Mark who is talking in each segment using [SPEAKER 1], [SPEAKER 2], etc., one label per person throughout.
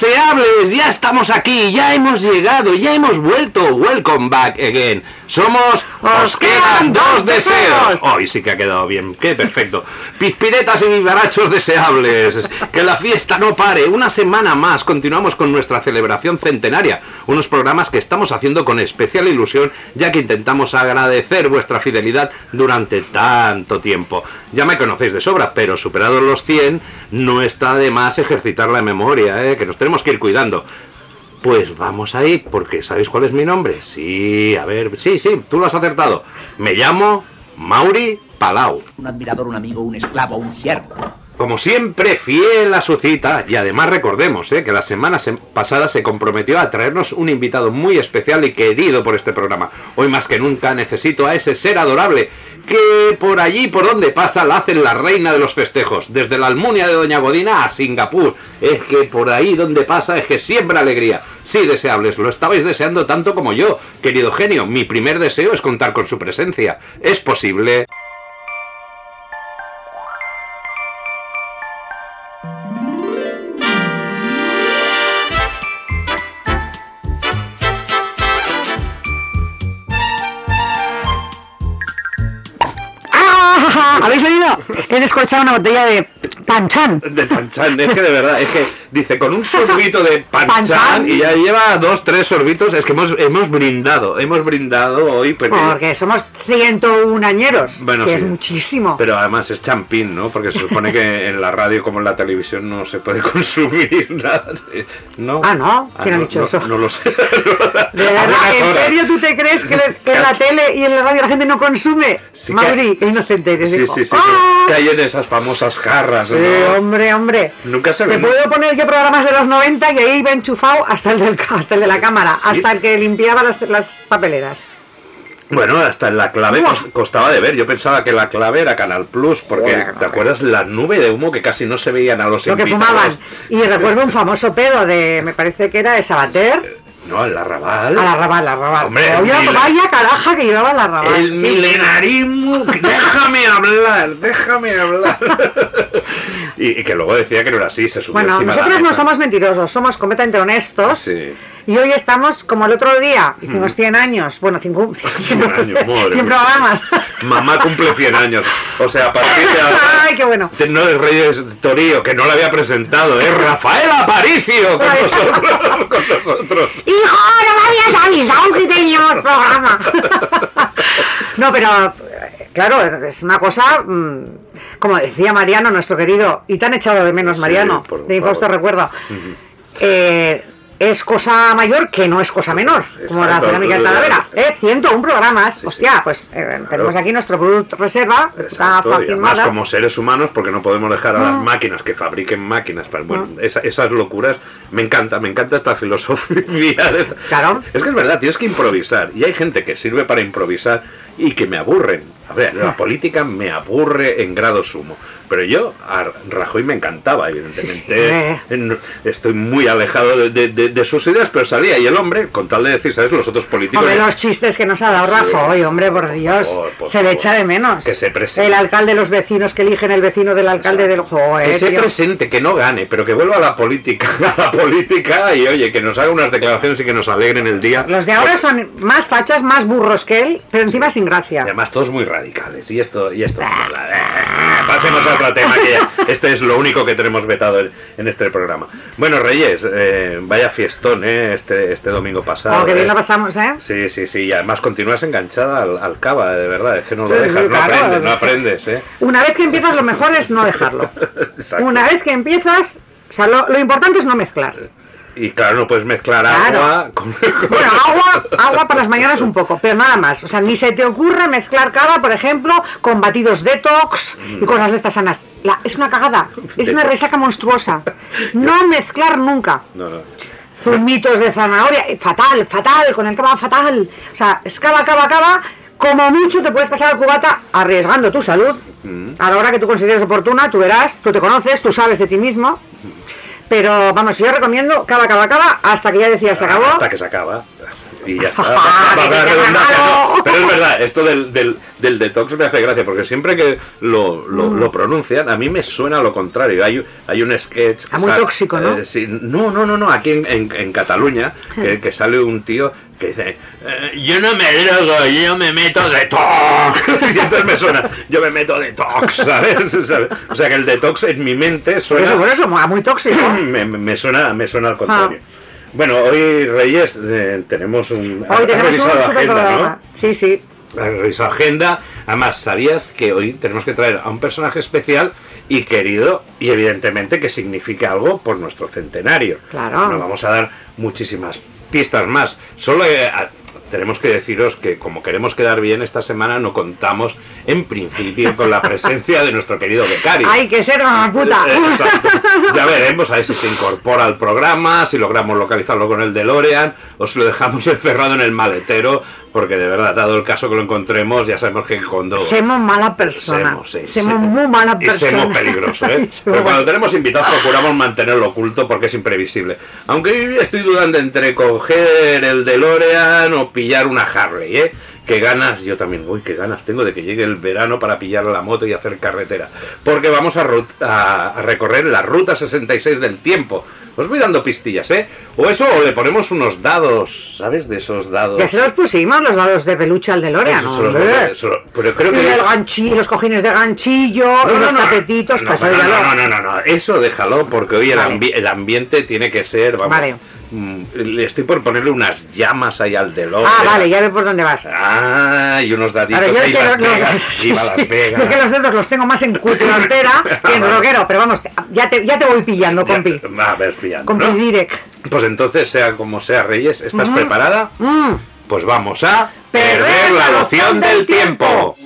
[SPEAKER 1] Buenas, deseables. Ya estamos aquí, ya hemos llegado, ya hemos vuelto. Welcome back again. Somos Os quedan dos deseos. Hoy sí que ha quedado bien, qué perfecto. Pizpiretas y vivarachos deseables. Que la fiesta no pare. Una semana más continuamos con nuestra celebración centenaria. Unos programas que estamos haciendo con especial ilusión, ya que intentamos agradecer vuestra fidelidad durante tanto tiempo. Ya me conocéis de sobra, pero superados los 100, no está de más ejercitar la memoria, ¿eh? que nos tenemos que ir cuidando. Pues vamos ahí, porque ¿sabéis cuál es mi nombre? Sí, a ver, sí, sí, tú lo has acertado. Me llamo Mauri Palau.
[SPEAKER 2] un admirador, un amigo, un esclavo, un siervo.
[SPEAKER 1] Como siempre, fiel a su cita, y además recordemos ¿eh? que la semana se- pasada se comprometió a traernos un invitado muy especial y querido por este programa. Hoy más que nunca necesito a ese ser adorable que por allí, por donde pasa, la hacen la reina de los festejos, desde la Almunia de Doña Godina a Singapur. Es que por ahí donde pasa es que siempre alegría. Sí, deseables, lo estabais deseando tanto como yo, querido genio. Mi primer deseo es contar con su presencia. ¿Es posible?
[SPEAKER 3] ¡Ah! ¿Habéis oído? He descorchado una botella de panchan.
[SPEAKER 1] De panchan, es que de verdad, es que dice con un sorbito de panchan
[SPEAKER 3] Panchan.
[SPEAKER 1] y ya lleva dos, tres sorbitos, es que hemos, hemos brindado, hemos brindado hoy, pero,
[SPEAKER 3] Porque somos 101 añeros.
[SPEAKER 1] Bueno,
[SPEAKER 3] que
[SPEAKER 1] sí.
[SPEAKER 3] es muchísimo.
[SPEAKER 1] pero además es champín, ¿no? Porque se supone que en la radio como en la televisión no se puede consumir nada. ¿No?
[SPEAKER 3] Ah, ¿no? ¿Quién ha
[SPEAKER 1] no,
[SPEAKER 3] dicho
[SPEAKER 1] no,
[SPEAKER 3] eso?
[SPEAKER 1] No lo sé.
[SPEAKER 3] ¿De verdad?
[SPEAKER 1] Algunas
[SPEAKER 3] ¿En serio tú te crees que, en la tele y en la radio la gente no consume?
[SPEAKER 1] Sí que-
[SPEAKER 3] Mauri, es inocente. eres,
[SPEAKER 1] Sí, sí, sí,
[SPEAKER 3] ¡Ah!
[SPEAKER 1] Que, que hay en esas famosas jarras,
[SPEAKER 3] Sí,
[SPEAKER 1] ¿no?
[SPEAKER 3] hombre, hombre.
[SPEAKER 1] Nunca se
[SPEAKER 3] Te
[SPEAKER 1] ven.
[SPEAKER 3] puedo poner yo programas de los 90 y ahí iba enchufado hasta el, del, hasta el de la cámara, hasta el que limpiaba las, las papeleras.
[SPEAKER 1] Bueno, hasta en la clave costaba de ver. Yo pensaba que la clave era Canal Plus, porque
[SPEAKER 3] Joder,
[SPEAKER 1] ¿te acuerdas la nube de humo que casi no se veían a los
[SPEAKER 3] Lo que fumaban. Y recuerdo un famoso pedo de, me parece que era de Sabater.
[SPEAKER 1] No, el arrabal.
[SPEAKER 3] A la rabal, la rabal.
[SPEAKER 1] Hombre,
[SPEAKER 3] Oye,
[SPEAKER 1] el mil-
[SPEAKER 3] vaya caraja que llevaba la rabal.
[SPEAKER 1] El milenarismo. Déjame hablar, déjame hablar. y, y que luego decía que no era así, se subió
[SPEAKER 3] Bueno,
[SPEAKER 1] encima la
[SPEAKER 3] nosotros no somos mentirosos, somos completamente honestos.
[SPEAKER 1] Sí.
[SPEAKER 3] Y hoy estamos como el otro día, hicimos 100 años, bueno, 100,
[SPEAKER 1] 100 años, madre
[SPEAKER 3] 100
[SPEAKER 1] mía.
[SPEAKER 3] programas.
[SPEAKER 1] Mamá cumple 100 años. O sea, a partir de ahora.
[SPEAKER 3] Ay, qué bueno.
[SPEAKER 1] No es Reyes Torío, que no lo había presentado, es Rafael Aparicio con nosotros. Con nosotros.
[SPEAKER 3] ¡Hijo, no me habías avisado que teníamos programa! no, pero, claro, es una cosa, mm, como decía Mariano, nuestro querido, y tan echado de menos
[SPEAKER 1] Sí,
[SPEAKER 3] Mariano,
[SPEAKER 1] por
[SPEAKER 3] de Infausto. Recuerdo, eh, es cosa mayor que no es cosa menor, como la cerámica de Talavera. ¿eh? 101 programas, hostia, pues eh, tenemos aquí nuestro producto reserva, está
[SPEAKER 1] Exacto, y además como seres humanos, porque no podemos dejar a las máquinas que fabriquen máquinas. Para, bueno, esa- esas locuras, me encanta, me encanta esta filosofía. de esta-
[SPEAKER 3] Claro.
[SPEAKER 1] Es que es verdad, tienes que improvisar. Y hay gente que sirve para improvisar y que me aburren. A ver, la política me aburre en grado sumo. Pero yo, a Rajoy me encantaba, evidentemente.
[SPEAKER 3] Sí.
[SPEAKER 1] En- Estoy muy alejado de, de- de- de sus ideas, pero salía y el hombre, con tal de decir, ¿sabes? Los otros políticos.
[SPEAKER 3] Hombre, los chistes que nos ha dado
[SPEAKER 1] Sí.
[SPEAKER 3] Rajoy, hombre, por Dios.
[SPEAKER 1] favor, por
[SPEAKER 3] se le echa de menos.
[SPEAKER 1] Que se presente.
[SPEAKER 3] El alcalde, los vecinos que eligen el vecino del alcalde del Joder,
[SPEAKER 1] que se
[SPEAKER 3] tío.
[SPEAKER 1] presente, que no gane, pero que vuelva a la política, a la política y oye, que nos haga unas declaraciones y que nos alegren el día.
[SPEAKER 3] Los de ahora son más fachas, más burros que él, pero encima sin
[SPEAKER 1] Y
[SPEAKER 3] gracia.
[SPEAKER 1] además todos muy radicales. Y esto, y esto. Pasemos a otro tema que ya- este es lo único que tenemos vetado en, en este programa. Bueno, Reyes, eh, vaya fiestón, ¿eh? Este, este domingo pasado.
[SPEAKER 3] Oh, que bien
[SPEAKER 1] ¿eh?
[SPEAKER 3] la pasamos, ¿eh?
[SPEAKER 1] Sí, sí, sí, y además continúas enganchada al, al cava, de verdad, es que no lo
[SPEAKER 3] Sí,
[SPEAKER 1] dejas,
[SPEAKER 3] sí,
[SPEAKER 1] no aprendes, no aprendes, ¿eh?
[SPEAKER 3] Una vez que empiezas, lo mejor es no dejarlo.
[SPEAKER 1] Exacto.
[SPEAKER 3] Una vez que empiezas, o sea, lo, lo importante es no mezclar.
[SPEAKER 1] Y claro, no puedes mezclar
[SPEAKER 3] Claro.
[SPEAKER 1] agua con...
[SPEAKER 3] Bueno, agua, agua por las mañanas un poco, pero nada más. O sea, ni se te ocurra mezclar cava, por ejemplo, con batidos detox y cosas de estas sanas. La- es una cagada, es una resaca monstruosa. No mezclar nunca.
[SPEAKER 1] No, no.
[SPEAKER 3] Zumitos de zanahoria, eh, fatal, fatal, con el cava fatal. O sea, es cava, cava, cava. Como mucho te puedes pasar al cubata arriesgando tu salud. A la hora que tú consideres oportuna, tú verás, tú te conoces, tú sabes de ti mismo. Pero vamos, yo recomiendo cava, cava, cava, hasta que ya decía se acabó.
[SPEAKER 1] Hasta que se acaba. Y ya está.
[SPEAKER 3] Ah,
[SPEAKER 1] Va a
[SPEAKER 3] que
[SPEAKER 1] haber
[SPEAKER 3] te
[SPEAKER 1] redundancia,
[SPEAKER 3] cagado.
[SPEAKER 1] ¿no? Pero es verdad, esto del, del, del detox me hace gracia, porque siempre que lo, lo,
[SPEAKER 3] Mm.
[SPEAKER 1] lo pronuncian, a mí me suena lo contrario. Hay, hay un sketch. que
[SPEAKER 3] Ah, muy tóxico, ¿no?
[SPEAKER 1] eh, sí, no, no, no, no. Aquí en, en, en Cataluña, que, que sale un tío que dice: eh, Yo no me drogo, yo me meto detox. y entonces me suena: Yo me meto detox, ¿sabes? ¿Sabes? O sea que el detox en mi mente
[SPEAKER 3] Por
[SPEAKER 1] suena
[SPEAKER 3] eso, por eso, muy tóxico.
[SPEAKER 1] me, suena me suena al contrario. Bueno, hoy Reyes eh, tenemos un
[SPEAKER 3] Hoy tenemos un
[SPEAKER 1] revisado la agenda,
[SPEAKER 3] programa. Sí, sí.
[SPEAKER 1] ¿no? Revisado agenda. Además, sabías que hoy tenemos que traer a un personaje especial y querido y evidentemente que signifique algo por nuestro centenario.
[SPEAKER 3] Claro.
[SPEAKER 1] Nos vamos a dar muchísimas pistas más. Solo eh, tenemos que deciros que como queremos quedar bien esta semana no contamos en principio con la presencia de nuestro querido becario.
[SPEAKER 3] Hay que ser una puta.
[SPEAKER 1] Eh, Exacto. Ya veremos a ver si se incorpora al programa, si logramos localizarlo con el DeLorean o si lo dejamos encerrado en el maletero, porque de verdad, dado el caso que lo encontremos, ya sabemos que cuando...
[SPEAKER 3] Semos mala persona.
[SPEAKER 1] Semos, sí,
[SPEAKER 3] Semos
[SPEAKER 1] semos.
[SPEAKER 3] muy mala
[SPEAKER 1] Y
[SPEAKER 3] persona.
[SPEAKER 1] somos peligrosos, ¿eh?
[SPEAKER 3] Semos
[SPEAKER 1] Pero cuando tenemos invitados procuramos mantenerlo oculto porque es imprevisible. Aunque estoy dudando entre coger el DeLorean o pillar una Harley, ¿eh? Qué ganas, yo también, uy, qué ganas tengo de que llegue el verano para pillar la moto y hacer carretera. Porque vamos a, a- a recorrer la ruta 66 del tiempo. Os voy dando pistillas, ¿eh? O eso, o le ponemos unos dados, ¿sabes? De esos dados.
[SPEAKER 3] Ya se los pusimos los dados de peluche al DeLorean.
[SPEAKER 1] Son los eso- pero creo
[SPEAKER 3] Y
[SPEAKER 1] que...
[SPEAKER 3] el ganchillo, los cojines de ganchillo,
[SPEAKER 1] No, no,
[SPEAKER 3] los
[SPEAKER 1] no.
[SPEAKER 3] tapetitos,
[SPEAKER 1] No,
[SPEAKER 3] pues
[SPEAKER 1] no, no, no, no, no, no, eso déjalo porque hoy el,
[SPEAKER 3] Vale.
[SPEAKER 1] ambi- el ambiente tiene que ser, vamos,
[SPEAKER 3] Vale.
[SPEAKER 1] Mm, le estoy por ponerle unas llamas ahí al DeLorean.
[SPEAKER 3] Ah, vale, ya ve por dónde vas.
[SPEAKER 1] Ah, y unos daditos ahí Las Vegas. Las Vegas.
[SPEAKER 3] Es que los dedos los tengo más en cutrantera que en rockero, pero vamos, ya te, ya te voy pillando,
[SPEAKER 1] Ya,
[SPEAKER 3] compi.
[SPEAKER 1] Va a ver, pillando,
[SPEAKER 3] Compi
[SPEAKER 1] ¿no?
[SPEAKER 3] Direct.
[SPEAKER 1] Pues entonces, sea como sea, Reyes, ¿estás preparada?
[SPEAKER 3] Mm.
[SPEAKER 1] Pues vamos a
[SPEAKER 3] Perder la noción del tiempo.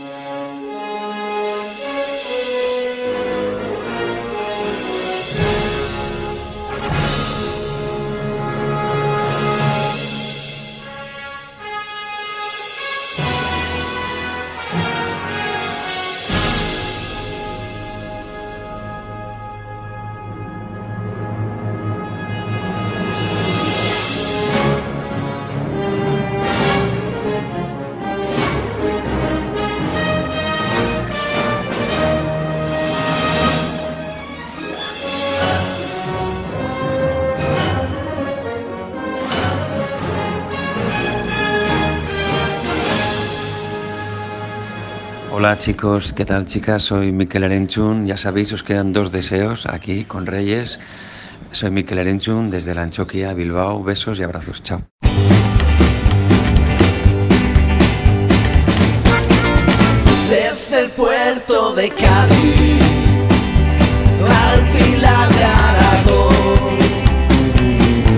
[SPEAKER 4] Chicos, ¿qué tal chicas? Soy Miquel Arenchun. Ya sabéis, os quedan dos deseos aquí con Reyes. Soy Miquel Arenchun desde la Anchoquia, Bilbao. Besos y abrazos. Chao.
[SPEAKER 5] Desde el puerto de Cádiz al Pilar de Aragón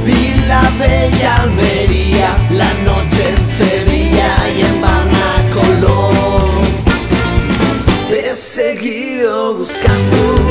[SPEAKER 5] y la bella Almería, la noche seguido buscando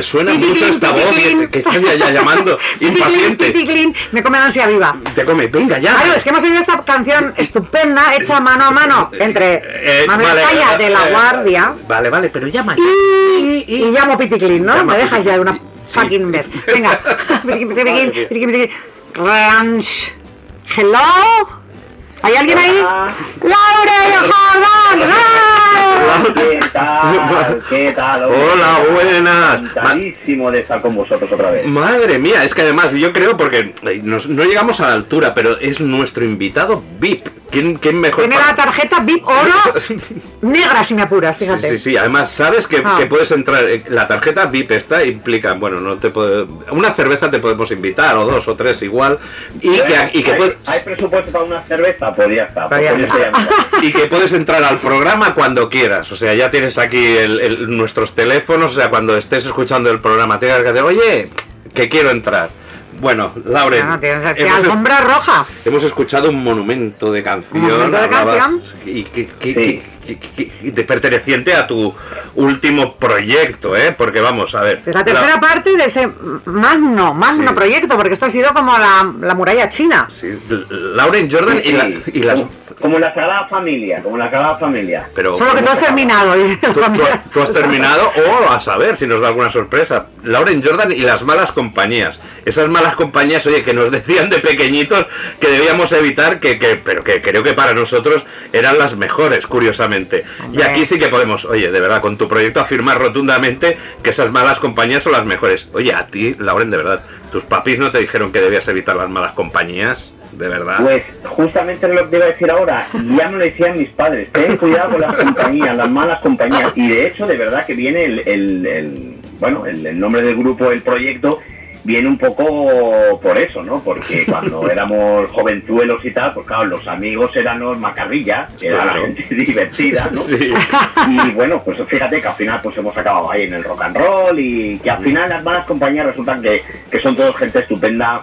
[SPEAKER 1] Me suena mucho esta voz que, que estás ya, ya llamando. Impaciente.
[SPEAKER 3] Me come la ansia viva.
[SPEAKER 1] Te come, venga ya.
[SPEAKER 3] Claro, es que hemos oído esta canción estupenda, hecha mano a mano, entre
[SPEAKER 1] Eh,
[SPEAKER 3] Manuel
[SPEAKER 1] vale,
[SPEAKER 3] Escaya
[SPEAKER 1] eh,
[SPEAKER 3] de La
[SPEAKER 1] eh,
[SPEAKER 3] Guardia
[SPEAKER 1] Vale, vale, pero llama ya.
[SPEAKER 3] y, y llamo Piticlin, ¿no?
[SPEAKER 1] Llama
[SPEAKER 3] Me dejas ya de una fucking vez. Venga. Ranch. Hello. ¿Hay alguien ahí? ¡Laure Jordán! ¡Ah!
[SPEAKER 6] ¿Qué tal? ¿Qué tal? hombre?
[SPEAKER 1] Hola, buenas.
[SPEAKER 6] Encantadísimo de estar con vosotros otra vez.
[SPEAKER 1] Madre mía, es que además yo creo porque nos- no llegamos a la altura, pero es nuestro invitado VIP. ¿Quién, quién mejor?
[SPEAKER 3] Tiene la tarjeta VIP oro negra si me apuras,
[SPEAKER 1] Sí,
[SPEAKER 3] fíjate.
[SPEAKER 1] sí, sí, además sabes que,
[SPEAKER 3] Ah.
[SPEAKER 1] que puedes entrar, eh, la tarjeta VIP esta implica, bueno, no te puede, una cerveza te podemos invitar, o dos o tres igual, y que, y que,
[SPEAKER 6] ¿Hay,
[SPEAKER 1] puede-
[SPEAKER 6] ¿Hay presupuesto para una cerveza? Pues ya está.
[SPEAKER 3] Pues ya
[SPEAKER 6] pues
[SPEAKER 3] está.
[SPEAKER 6] ya está.
[SPEAKER 1] y que puedes entrar al programa cuando quieras, o sea, ya tienes aquí el- el- nuestros teléfonos, o sea, cuando estés escuchando el programa, tengas que decir, oye, que quiero entrar. Bueno, Lauren,
[SPEAKER 3] Ah, tienes
[SPEAKER 1] hemos,
[SPEAKER 3] alfombra roja.
[SPEAKER 1] hemos escuchado un monumento de canción,
[SPEAKER 3] ¿Un monumento de
[SPEAKER 1] hablabas-
[SPEAKER 3] canción?
[SPEAKER 1] y que, que-
[SPEAKER 6] Sí.
[SPEAKER 1] que- que- que- de perteneciente a tu último proyecto, ¿eh? Porque vamos, a ver.
[SPEAKER 3] Es la tercera
[SPEAKER 1] la-
[SPEAKER 3] parte de ese magno, magno
[SPEAKER 1] Sí.
[SPEAKER 3] proyecto, porque esto ha sido como la, la muralla china.
[SPEAKER 1] Sí, Lauren Jordan y, la- y las.
[SPEAKER 6] Como, la Sagrada Familia, como la Sagrada Familia.
[SPEAKER 1] Pero,
[SPEAKER 3] Solo que tú has terminado. y-
[SPEAKER 1] Tú, tú has, tú has terminado o a saber si nos da alguna sorpresa. Lauren Jordan y las malas compañías. Esas malas compañías, oye, que nos decían de pequeñitos que debíamos evitar, que, que- pero que creo que para nosotros eran las mejores, curiosamente. Y aquí sí que podemos, oye, de verdad, con tu proyecto afirmar rotundamente que esas malas compañías son las mejores. Oye, a ti, Lauren, de verdad, tus papis no te dijeron que debías evitar las malas compañías, de verdad.
[SPEAKER 6] Pues justamente es lo que te iba a decir ahora, ya me lo decían mis padres, ten cuidado con las compañías, las malas compañías. Y de hecho, de verdad que viene el, el- el- bueno, el, el nombre del grupo, el proyecto, viene un poco por eso, ¿no? Porque cuando éramos jovenzuelos y tal, pues claro, los amigos eran los macarrillas, que era la gente divertida, ¿no?
[SPEAKER 1] Sí.
[SPEAKER 6] Y bueno, pues fíjate que al final pues hemos acabado ahí en el rock and roll y que al final las malas compañías resultan que, que son todos gente estupenda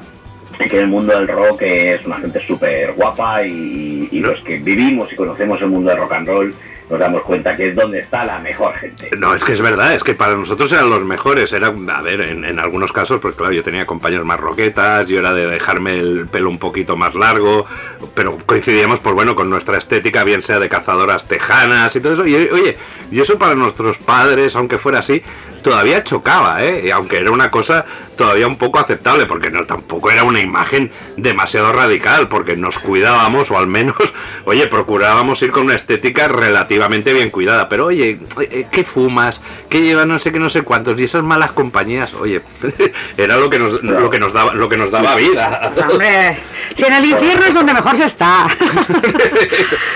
[SPEAKER 6] que el mundo del rock es una gente súper guapa y, los que vivimos y conocemos el mundo del rock and roll nos damos cuenta que es donde está la mejor gente.
[SPEAKER 1] No, es que es verdad, es que para nosotros eran los mejores. Era, a ver, en, en algunos casos, pues claro, yo tenía compañeros más roquetas, yo era de dejarme el pelo un poquito más largo, pero coincidíamos, pues bueno, con nuestra estética, bien sea de cazadoras tejanas y todo eso. Y oye, y eso para nuestros padres, aunque fuera así, todavía chocaba, ¿eh? Y aunque era una cosa todavía un poco aceptable, porque no tampoco era una imagen demasiado radical, porque nos cuidábamos, o al menos, oye, procurábamos ir con una estética relativamente bien cuidada. Pero oye, eh, ¿qué fumas? ¿Qué llevas no sé qué, no sé cuántos? Y esas malas compañías, oye, era lo que nos, lo que nos daba, lo que nos daba vida.
[SPEAKER 3] Hombre, si en el infierno es donde mejor se está.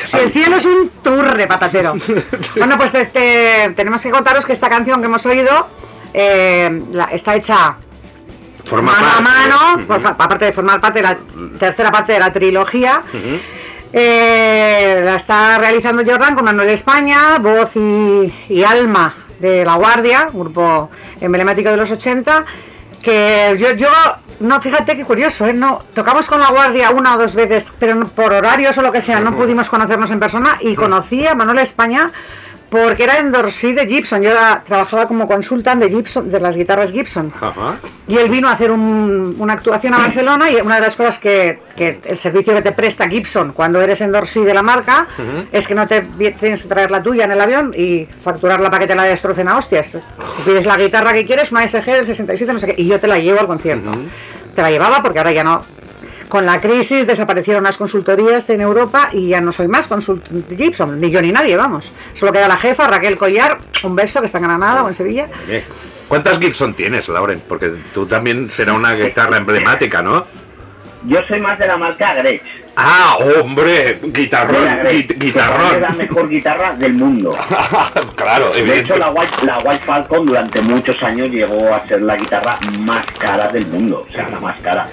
[SPEAKER 3] si el cielo es un turre patatero. Bueno, pues te- te- tenemos que contaros que esta canción que hemos oído eh, la- está hecha
[SPEAKER 1] Forma
[SPEAKER 3] mano a mano, aparte de formar parte de la tercera parte de la trilogía. Eh, la está realizando Jordan con Manuel España, voz y, y alma de La Guardia, grupo emblemático de los 80. Que yo, yo no, fíjate qué curioso, ¿eh? no, tocamos con La Guardia una o dos veces, pero por horarios o lo que sea, no pudimos conocernos en persona y conocí a Manuel España porque era endorsí de Gibson. Yo era- trabajaba como consultant de Gibson, de las guitarras Gibson.
[SPEAKER 1] Ajá.
[SPEAKER 3] Y él vino a hacer un- una actuación a Barcelona y una de las cosas que, que el servicio que te presta Gibson cuando eres endorsí de la marca es que no te tienes que traer la tuya en el avión y facturarla para que te la destrocen a hostias. Tú pides la guitarra que quieres, una SG del 67, no sé qué, y yo te la llevo al concierto. Te la llevaba porque ahora ya no. Con la crisis desaparecieron las consultorías en Europa y ya no soy más consultante Gibson, ni yo ni nadie, vamos. Solo queda la jefa, Raquel Collar, un beso que está en Granada o en Sevilla.
[SPEAKER 1] ¿Cuántas Gibson tienes, Lauren? Porque tú también será una guitarra emblemática, ¿no?
[SPEAKER 6] Yo soy más de la marca Gretsch.
[SPEAKER 1] Ah, hombre, guitarrón,
[SPEAKER 6] Gretsch,
[SPEAKER 1] gui-
[SPEAKER 6] que para mí Es la
[SPEAKER 1] guitarrón.
[SPEAKER 6] mejor guitarra del mundo.
[SPEAKER 1] claro,
[SPEAKER 6] De hecho,
[SPEAKER 1] evidente.
[SPEAKER 6] la White, la White Falcon durante muchos años llegó a ser la guitarra más cara del mundo. O sea, la más cara.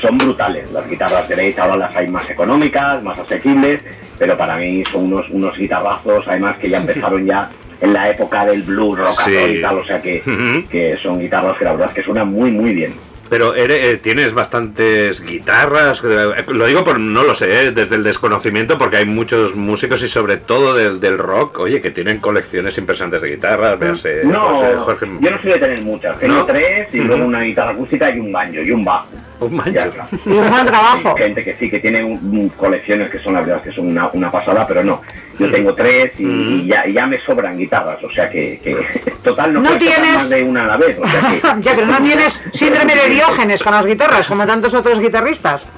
[SPEAKER 6] Son brutales. Las guitarras de Leith ahora las hay más económicas, más asequibles, pero para mí son unos, unos guitarrazos, además que ya empezaron ya en la época del blues, rock
[SPEAKER 1] Sí.
[SPEAKER 6] y tal, o sea que, que son guitarras que la verdad es que suenan muy, muy bien.
[SPEAKER 1] Pero eres- eh, tienes bastantes guitarras, eh, lo digo por no lo sé, eh, desde el desconocimiento, porque hay muchos músicos y sobre todo del, del rock, oye, que tienen colecciones impresionantes de guitarras, véase
[SPEAKER 6] No,
[SPEAKER 1] Jorge,
[SPEAKER 6] yo no soy de tener muchas. Tengo
[SPEAKER 1] ¿No?
[SPEAKER 6] tres y luego una guitarra acústica y un banjo y un bajo.
[SPEAKER 1] Un.
[SPEAKER 6] Ya está.
[SPEAKER 3] Y un trabajo.
[SPEAKER 6] Hay gente que sí, que tiene un- un- colecciones que son la verdad que son una, una pasada, pero no. Yo tengo tres y, y ya, ya me sobran guitarras, o sea que, que total no,
[SPEAKER 3] No tienes-
[SPEAKER 6] más de una a la vez. O sea que,
[SPEAKER 3] ya, pero no tienes síndrome de Diógenes con las guitarras, como tantos otros guitarristas.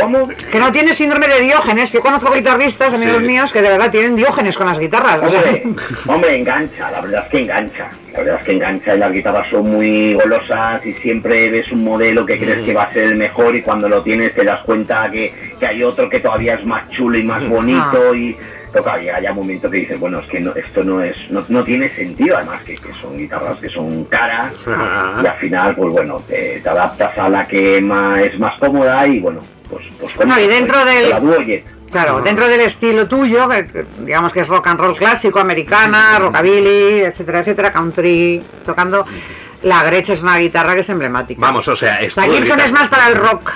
[SPEAKER 6] ¿Cómo?
[SPEAKER 3] Que no tienes síndrome de Diógenes. Yo conozco guitarristas, amigos
[SPEAKER 1] Sí.
[SPEAKER 3] míos, que de verdad tienen Diógenes con las guitarras. O sea,
[SPEAKER 6] Hombre, hombre, engancha, la verdad es que engancha. La verdad es que engancha y las guitarras son muy golosas y siempre ves un modelo que crees que va a ser el mejor y cuando lo tienes te das cuenta que, que hay otro que todavía es más chulo y más bonito y toca llega ya un momento que dices, bueno, es que no, esto no es no, no tiene sentido, además que, que son guitarras que son caras y al final, pues bueno, te, te adaptas a la que ma- es más cómoda y bueno, pues, pues con
[SPEAKER 3] No, y dentro
[SPEAKER 6] con
[SPEAKER 3] del- claro, dentro del estilo tuyo, que, digamos que es rock and roll clásico, americana, rockabilly, etcétera, etcétera, country, tocando. La Gretsch es una guitarra que es emblemática.
[SPEAKER 1] Vamos, o sea, es
[SPEAKER 3] La Gibson es más para el rock.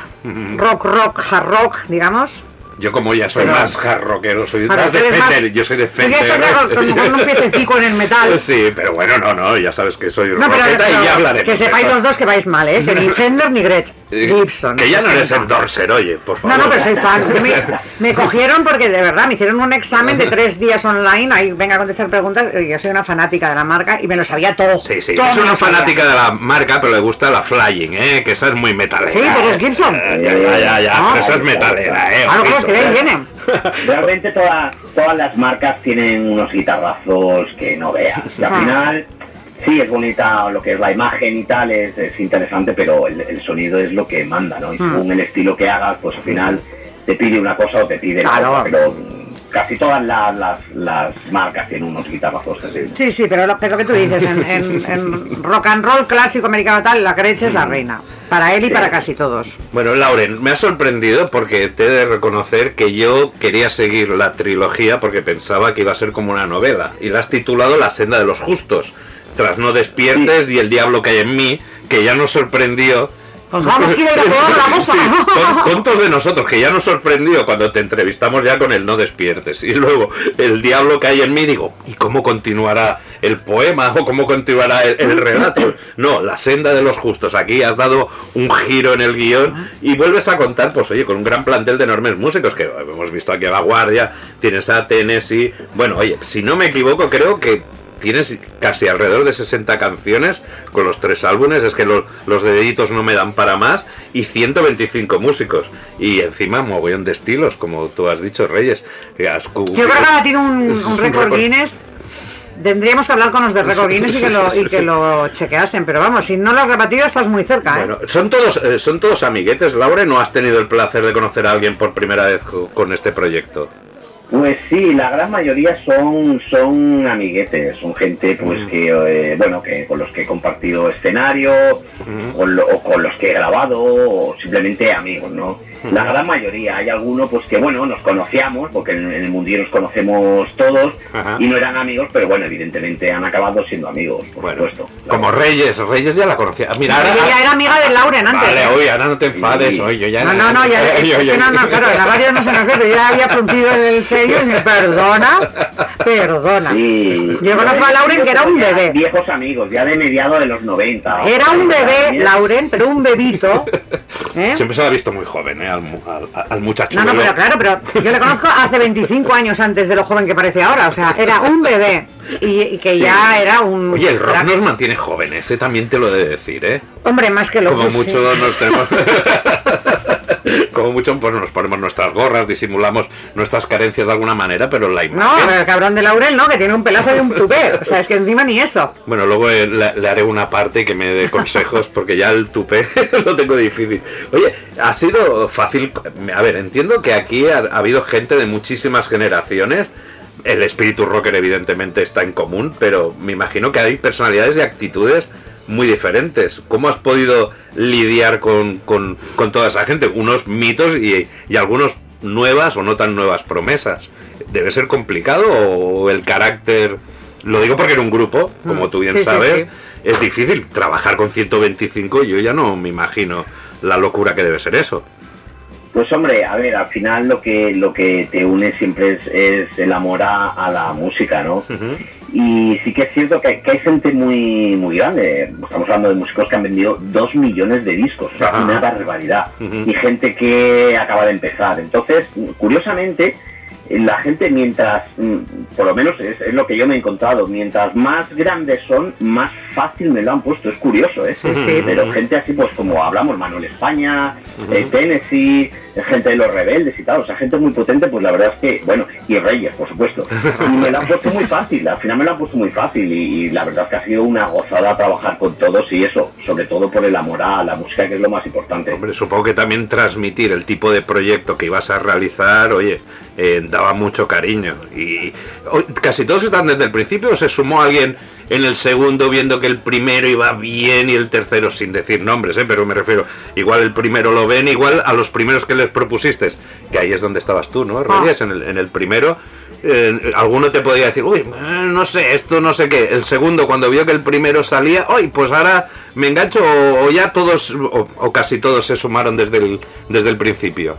[SPEAKER 3] Rock, rock, hard rock, digamos.
[SPEAKER 1] Yo como ya soy
[SPEAKER 3] Pero-
[SPEAKER 1] más hard rockero, soy más de Fender,
[SPEAKER 3] más-
[SPEAKER 1] yo soy de
[SPEAKER 3] tú ya
[SPEAKER 1] Fender.
[SPEAKER 3] estás con, con un piececico en el metal.
[SPEAKER 1] Sí, pero bueno, no, no, ya sabes que soy
[SPEAKER 3] No, pero,
[SPEAKER 1] y ya hablaremos.
[SPEAKER 3] que sepáis los dos que vais mal, ¿eh? Que ni Fender ni Gretsch.
[SPEAKER 1] Eh,
[SPEAKER 3] Gibson.
[SPEAKER 1] Que ya no eres
[SPEAKER 3] 60.
[SPEAKER 1] endorser, oye, por favor.
[SPEAKER 3] No, no, pero soy fan. Me, me cogieron porque de verdad me hicieron un examen de tres días online. Ahí venga a contestar preguntas. Yo soy una fanática de la marca y me lo sabía todo.
[SPEAKER 1] Sí, sí,
[SPEAKER 3] Todo
[SPEAKER 1] es una fanática de la marca, pero le gusta la flying, ¿eh? Que esa es muy metalera.
[SPEAKER 3] Sí, pero es
[SPEAKER 1] ¿eh?
[SPEAKER 3] Gibson.
[SPEAKER 1] Ya, ya, ya, ya,
[SPEAKER 3] Ah,
[SPEAKER 1] pero esa es metalera, ¿eh?
[SPEAKER 3] Ah, no, de ahí
[SPEAKER 1] ojito,
[SPEAKER 3] vienen.
[SPEAKER 6] Realmente todas todas las marcas tienen unos guitarrazos que no veas. Y al final, sí, es bonita lo que es la imagen y tal, es, es interesante, pero el, el sonido es lo que manda, ¿no? Y
[SPEAKER 3] Mm.
[SPEAKER 6] según el estilo que hagas, pues al final te pide una cosa o te pide la
[SPEAKER 3] Claro.
[SPEAKER 6] otra, pero casi todas la- las, las marcas tienen unos guitarrazos terribles.
[SPEAKER 3] Sí, sí, pero lo, pero lo que tú dices, en, en- en rock and roll clásico americano tal, la Gretsch es la reina. Para él y para casi todos.
[SPEAKER 1] Bueno, Lauren, me ha sorprendido porque te he de reconocer que yo quería seguir la trilogía porque pensaba que iba a ser como una novela. Y la has titulado La senda de los justos. Tras no despiertes y el diablo que hay en mí, que ya nos sorprendió
[SPEAKER 3] Que ir a peor la cosa.
[SPEAKER 1] Sí, tontos de nosotros, que ya nos sorprendió cuando te entrevistamos ya con el no despiertes. Y luego el diablo que hay en mí, digo, ¿y cómo continuará el poema o cómo continuará el, el relato? No, la senda de los justos. Aquí has dado un giro en el guion y vuelves a contar, pues oye, con un gran plantel de enormes músicos que hemos visto aquí a La Guardia, tienes a Tennessee. Bueno, oye, si no me equivoco, creo que tienes casi alrededor de 60 canciones con los tres álbumes, es que los, los deditos no me dan para más, y 125 músicos. Y encima mogollón de estilos, como tú has dicho, Reyes. Que has cu-
[SPEAKER 3] Yo creo que ahora tiene un, récord. Guinness. Tendríamos que hablar con los de récord Guinness y que lo, y que lo chequeasen, pero vamos, si no lo has repetido estás muy cerca, ¿eh?
[SPEAKER 1] Bueno, son todos, eh, son todos amiguetes, Laura, ¿no has tenido el placer de conocer a alguien por primera vez co- con este proyecto?
[SPEAKER 6] Pues sí, la gran mayoría son son amiguetes, son gente pues que eh, bueno que con los que he compartido escenario, con lo- o con los que he grabado o simplemente amigos, ¿no? La gran mayoría, hay algunos pues que bueno nos conocíamos porque en, en el mundillo nos conocemos todos
[SPEAKER 1] Ajá.
[SPEAKER 6] y no eran amigos, pero bueno evidentemente han acabado siendo amigos, por
[SPEAKER 1] Bueno,
[SPEAKER 6] supuesto.
[SPEAKER 1] como Reyes, Reyes ya la conocía. Mira, ahora,
[SPEAKER 3] Ella era amiga de Lauren antes.
[SPEAKER 1] Vale, oye, ahora no te enfades,
[SPEAKER 6] Sí.
[SPEAKER 1] oye, yo ya
[SPEAKER 3] No, no, no, ya, que no, no, claro, en la radio no se nos ve, pero ya había fruncido el ceño y dice, perdona, perdona.
[SPEAKER 6] Sí.
[SPEAKER 3] Yo conozco a Lauren que era un
[SPEAKER 6] Ya
[SPEAKER 3] bebé.
[SPEAKER 6] Viejos amigos, ya de mediados de los 90.
[SPEAKER 3] Era un bebé, Lauren, pero un bebito. ¿eh?
[SPEAKER 1] Siempre se la ha visto muy joven, ¿eh? Al, al- al muchacho.
[SPEAKER 3] No, no, pero claro, pero yo le conozco hace 25 años antes de lo joven que parece ahora. O sea, era un bebé y, y que ya era un.
[SPEAKER 1] Oye, el rock
[SPEAKER 3] era-
[SPEAKER 1] nos mantiene jóvenes, ese también te lo he de decir, ¿eh?
[SPEAKER 3] Hombre, más que loco.
[SPEAKER 1] Como
[SPEAKER 3] sí.
[SPEAKER 1] mucho nos tenemos. Como mucho pues nos ponemos nuestras gorras, disimulamos nuestras carencias de alguna manera, pero la
[SPEAKER 3] No,
[SPEAKER 1] imagen.
[SPEAKER 3] el cabrón de Laurel, ¿no? Que tiene un pelazo de un tupé. O sea, es que encima ni eso.
[SPEAKER 1] Bueno, luego eh, le, le haré una parte que me dé consejos porque ya el tupé lo tengo difícil. Oye, ha sido fácil. A ver, entiendo que aquí ha, ha habido gente de muchísimas generaciones. El espíritu rocker evidentemente está en común, pero me imagino que hay personalidades y actitudes muy diferentes. ¿Cómo has podido lidiar con, con- con toda esa gente? Unos mitos y, y algunos nuevas o no tan nuevas promesas. ¿Debe ser complicado o el carácter... Lo digo porque en un grupo, como tú bien
[SPEAKER 3] Sí,
[SPEAKER 1] sabes,
[SPEAKER 3] sí.
[SPEAKER 1] es difícil trabajar con 125. Yo ya no me imagino la locura que debe ser eso.
[SPEAKER 6] Pues hombre, a ver, al final lo que lo que te une siempre es, es el amor a, a la música, ¿no? Y sí que es cierto que, hay- que hay gente muy muy grande. Estamos hablando de músicos que han vendido dos millones de discos, o sea, una barbaridad. Y gente que acaba de empezar. Entonces, curiosamente, la gente mientras, mm, por lo menos es, es lo que yo me he encontrado, mientras más grandes son, más fácil me lo han puesto. Es curioso, ¿eh?
[SPEAKER 3] Sí, sí.
[SPEAKER 6] Pero gente así, pues como hablamos, Manuel España, eh, Tennessee, eh, gente de los rebeldes y tal, o sea, gente muy potente, pues la verdad es que, bueno, y Reyes, por supuesto. Y me lo han puesto muy fácil, al final me lo han puesto muy fácil y, y la verdad es que ha sido una gozada trabajar con todos y eso, sobre todo por el amor a la música, que es lo más importante.
[SPEAKER 1] Hombre, supongo que también transmitir el tipo de proyecto que ibas a realizar, oye, eh, daba mucho cariño. Y casi todos están desde el principio o se sumó alguien en el segundo viendo que el primero iba bien y el tercero sin decir nombres, ¿eh? pero me refiero, igual el primero lo ven, igual a los primeros que les propusiste, que ahí es donde estabas tú, ¿no? Reyes, en el, en el primero. eh, alguno te podía decir, uy, eh, no sé, esto no sé qué. El segundo, cuando vio que el primero salía, uy, pues ahora me engancho, o, o ya todos, o, o casi todos se sumaron desde el, desde el principio.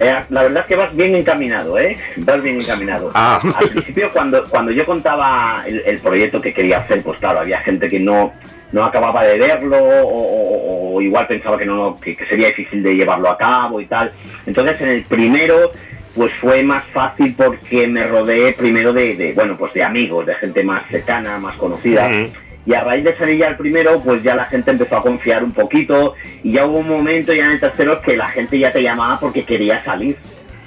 [SPEAKER 6] Eh, la verdad es que vas bien encaminado, ¿eh? Vas bien encaminado.
[SPEAKER 1] Ah.
[SPEAKER 6] Al principio, cuando, cuando yo contaba el, el proyecto que quería hacer, pues claro, había gente que no, no acababa de verlo o, o- o igual pensaba que, no, que, que sería difícil de llevarlo a cabo y tal. Entonces, en el primero, pues fue más fácil porque me rodeé primero de, de, bueno, pues de amigos, de gente más cercana, más conocida.
[SPEAKER 1] Ujú.
[SPEAKER 6] Y a raíz de salir ya el primero, pues ya la gente empezó a confiar un poquito y ya hubo un momento ya en el tercero que la gente ya te llamaba porque quería salir.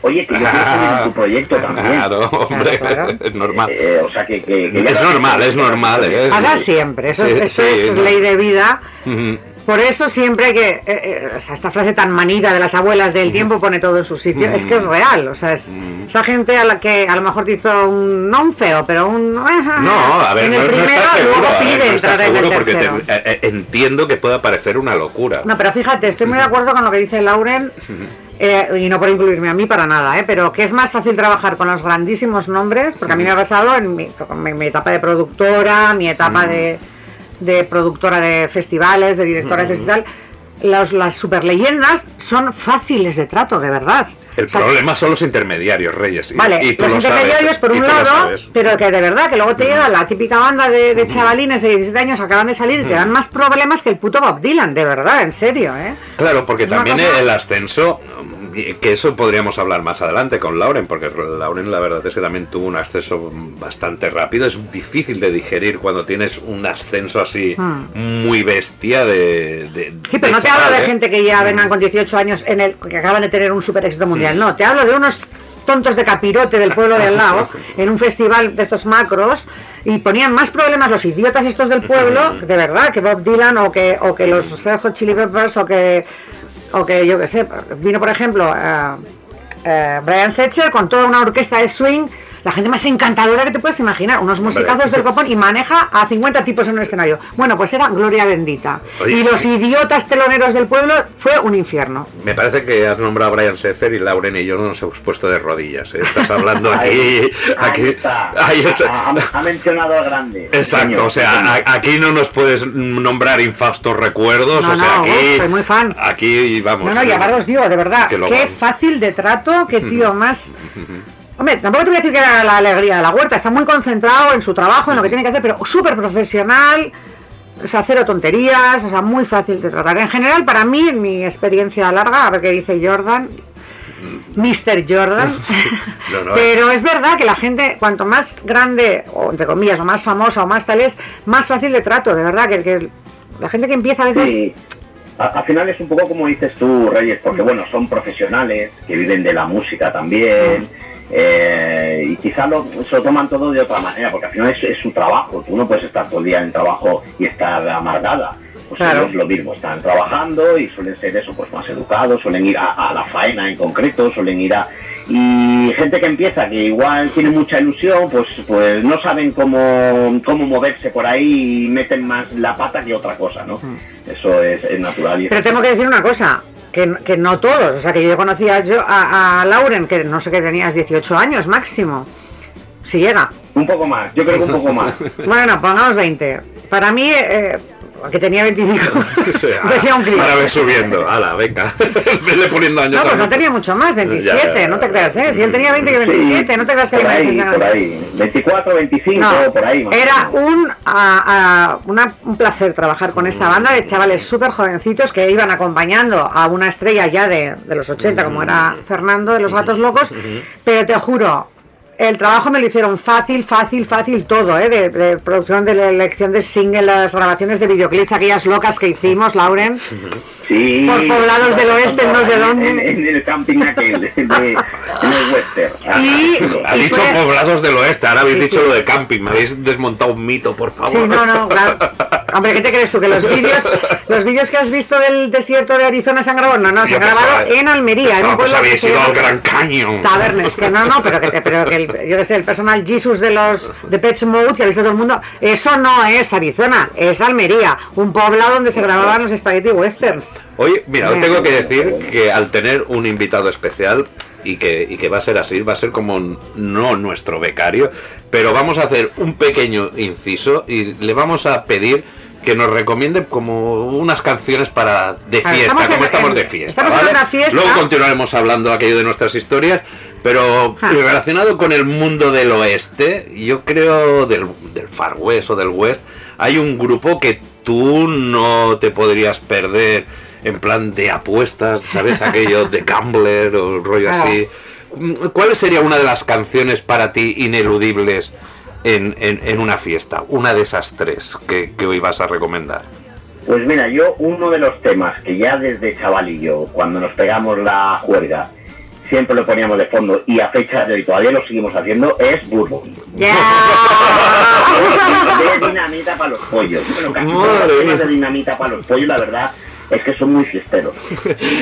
[SPEAKER 6] Oye, que yo quiero salir en tu proyecto también.
[SPEAKER 1] Claro, hombre, es normal.
[SPEAKER 6] Eh, o sea que, que- que ya
[SPEAKER 1] Es normal, es normal, ¿eh?
[SPEAKER 3] Siempre, eso, es-
[SPEAKER 1] Sí,
[SPEAKER 3] eso
[SPEAKER 1] sí,
[SPEAKER 3] es
[SPEAKER 1] no.
[SPEAKER 3] ley de vida.
[SPEAKER 1] Ujú.
[SPEAKER 3] Por eso siempre hay que. eh, eh, o sea, esta frase tan manida de las abuelas del tiempo pone todo en su sitio. Es que es real. O sea, es, esa gente a la que a lo mejor te hizo un. No un feo, pero un.
[SPEAKER 1] No, a ver,
[SPEAKER 3] en
[SPEAKER 1] no,
[SPEAKER 3] el
[SPEAKER 1] no
[SPEAKER 3] primero,
[SPEAKER 1] estás seguro,
[SPEAKER 3] luego
[SPEAKER 1] a ver,
[SPEAKER 3] pide
[SPEAKER 1] no
[SPEAKER 3] el
[SPEAKER 1] seguro porque te- eh, eh, entiendo que pueda parecer una locura.
[SPEAKER 3] No, pero fíjate, estoy muy de acuerdo con lo que dice Lauren. eh, y no por incluirme a mí para nada, ¿eh? pero que es más fácil trabajar con los grandísimos nombres, porque a mí me ha pasado en mi, con mi- mi etapa de productora, mi etapa de, de productora de festivales, de directora de festival, los, las superleyendas son fáciles de trato, de verdad.
[SPEAKER 1] El
[SPEAKER 3] O sea,
[SPEAKER 1] problema son los intermediarios, Reyes. y-
[SPEAKER 3] Vale,
[SPEAKER 1] y tú
[SPEAKER 3] los
[SPEAKER 1] lo sabes,
[SPEAKER 3] intermediarios por un lado, pero que de verdad, que luego te llega la típica banda de, de chavalines de 17 años acaban de salir y te dan más problemas que el puto Bob Dylan, de verdad, en serio, ¿eh?
[SPEAKER 1] Claro, porque
[SPEAKER 3] Es
[SPEAKER 1] también
[SPEAKER 3] cosa-
[SPEAKER 1] el ascenso, que eso podríamos hablar más adelante con Lauren, porque Lauren la verdad es que también tuvo un ascenso bastante rápido. Es difícil de digerir cuando tienes un ascenso así muy bestia de... de
[SPEAKER 3] Hmm. Sí, pero
[SPEAKER 1] de
[SPEAKER 3] no te hablo de
[SPEAKER 1] ¿eh?
[SPEAKER 3] gente que ya vengan con 18 años en el que acaban de tener un super éxito mundial. No, te hablo de unos tontos de capirote del pueblo de al lado en un festival de estos macros y ponían más problemas los idiotas estos del pueblo, de verdad, que Bob Dylan o que, o que los Hot Chili Peppers o que, o que yo que sé, vino por ejemplo eh, eh, Brian Setzer con toda una orquesta de swing. La gente más encantadora que te puedes imaginar, unos musicazos del copón y maneja a 50 tipos en un escenario. Bueno, pues era gloria bendita.
[SPEAKER 1] Oye,
[SPEAKER 3] y los
[SPEAKER 1] sí.
[SPEAKER 3] idiotas teloneros del pueblo fue un infierno.
[SPEAKER 1] Me parece que has nombrado a Brian Setzer y Lauren y yo no nos hemos puesto de rodillas. ¿eh? Estás hablando aquí...
[SPEAKER 6] Ahí,
[SPEAKER 1] aquí
[SPEAKER 6] ahí está.
[SPEAKER 1] ahí está.
[SPEAKER 6] Ha, mencionado al grande.
[SPEAKER 1] Exacto,
[SPEAKER 6] Señor,
[SPEAKER 1] o sea,
[SPEAKER 6] señor.
[SPEAKER 1] aquí no nos puedes nombrar infastos recuerdos,
[SPEAKER 3] No,
[SPEAKER 1] o sea,
[SPEAKER 3] no,
[SPEAKER 1] aquí...
[SPEAKER 3] soy muy fan.
[SPEAKER 1] Aquí vamos...
[SPEAKER 3] No, no, y ahora os digo, de verdad, qué fácil de trato, qué tío más... Hombre, tampoco te voy a decir que era la alegría de la huerta, está muy concentrado en su trabajo, en lo que tiene que hacer, pero súper profesional, o sea, cero tonterías, o sea, muy fácil de tratar. En general, para mí, en mi experiencia larga, a ver qué dice Jordan, Mr. Jordan,
[SPEAKER 1] No, no,
[SPEAKER 3] pero es verdad que la gente, cuanto más grande, o entre comillas, o más famosa, o más tal es, más fácil de trato, de verdad, que, que la gente que empieza a veces...
[SPEAKER 6] Sí. Al final es un poco como dices tú, Reyes, porque bueno, son profesionales que viven de la música también. Eh, y quizás lo, se lo toman todo de otra manera, porque al final es, es su trabajo. Tú no puedes estar todo el día en el trabajo y estar amargada. Pues
[SPEAKER 3] Claro.
[SPEAKER 6] ellos lo mismo, están trabajando y suelen ser eso, pues más educados, suelen ir a, a la faena en concreto, suelen ir a... Y gente que empieza, que igual tiene mucha ilusión, pues, pues no saben cómo, cómo moverse por ahí y meten más la pata que otra cosa, ¿no? Eso es, es natural.
[SPEAKER 3] Pero tengo que decir una cosa, que, que no todos, o sea, que yo conocía yo a, a Lauren, que no sé que tenías 18 años máximo, si llega.
[SPEAKER 6] Un poco más, yo creo que un poco más.
[SPEAKER 3] Bueno, pongamos 20. Para mí, eh, que tenía 25,
[SPEAKER 1] Sí,
[SPEAKER 3] parecía un crío.
[SPEAKER 1] ahora ves subiendo, ala, venga, vele poniendo años.
[SPEAKER 3] No, pues no tenía mucho más, 27,
[SPEAKER 1] Ya, ya,
[SPEAKER 3] no te creas, ¿eh? Si él tenía 20 que
[SPEAKER 6] Sí,
[SPEAKER 3] 27, no te creas que
[SPEAKER 6] por ahí,
[SPEAKER 3] merecía
[SPEAKER 6] por
[SPEAKER 3] nada.
[SPEAKER 6] ahí. 24, 25,
[SPEAKER 3] No,
[SPEAKER 6] por ahí. más
[SPEAKER 3] era un, a- a- una- un placer trabajar con esta banda de chavales súper jovencitos que iban acompañando a una estrella ya de, de los 80, como era Fernando de los Gatos Locos, pero te juro, el trabajo me lo hicieron fácil, fácil, fácil todo, ¿eh? de, de producción de la elección de single, las grabaciones de videoclips, aquellas locas que hicimos, Lauren.
[SPEAKER 6] Sí,
[SPEAKER 3] por poblados del oeste, no sé dónde.
[SPEAKER 6] En, en el camping aquel, de, de- en el western. Ah,
[SPEAKER 3] Y-.
[SPEAKER 1] Ha dicho
[SPEAKER 3] fue-
[SPEAKER 1] poblados del oeste, ahora habéis
[SPEAKER 3] Sí,
[SPEAKER 1] dicho
[SPEAKER 3] sí.
[SPEAKER 1] lo de camping, me habéis desmontado un mito, por favor.
[SPEAKER 3] Sí, no, no, claro. Hombre, ¿qué te crees tú? ¿Que los vídeos los vídeos que has visto del desierto de Arizona se han grabado? No, no, se han grabado en Almería, en
[SPEAKER 1] pensaba
[SPEAKER 3] un
[SPEAKER 1] os
[SPEAKER 3] pueblo que
[SPEAKER 1] habéis ido al Gran Cañón.
[SPEAKER 3] Tabernes, que no, no, pero que, pero que el, yo qué sé, el personal Jesus de los de Pets Mode que ha visto todo el mundo, eso no es Arizona, es Almería, un poblado donde se grababan los spaghetti westerns.
[SPEAKER 1] Oye, mira, os tengo que decir que al tener un invitado especial y que, y que va a ser así, va a ser como no nuestro becario, pero vamos a hacer un pequeño inciso y le vamos a pedir que nos recomiende como unas canciones para de fiesta,
[SPEAKER 3] estamos
[SPEAKER 1] como
[SPEAKER 3] en-
[SPEAKER 1] estamos
[SPEAKER 3] en-
[SPEAKER 1] de fiesta.
[SPEAKER 3] estamos en
[SPEAKER 1] ¿vale?
[SPEAKER 3] una fiesta.
[SPEAKER 1] Luego continuaremos hablando aquello de nuestras historias, pero
[SPEAKER 3] Ah.
[SPEAKER 1] relacionado con el mundo del oeste, yo creo del, del Far West o del West, hay un grupo que tú no te podrías perder en plan de apuestas, ¿sabes? Aquello de gambler o rollo así. ¿Cuál sería una de las canciones para ti ineludibles en, en- en una fiesta? Una de esas tres que, que hoy vas a recomendar.
[SPEAKER 6] Pues mira, yo uno de los temas que ya desde chavalillo, cuando nos pegamos la juerga, siempre lo poníamos de fondo y a fecha de hoy todavía lo seguimos haciendo, es Bourbon.
[SPEAKER 3] ¡Ya!
[SPEAKER 6] de dinamita para los pollos. Bueno, casi todos los temas de dinamita para los pollos, la verdad, es que son muy fiesteros.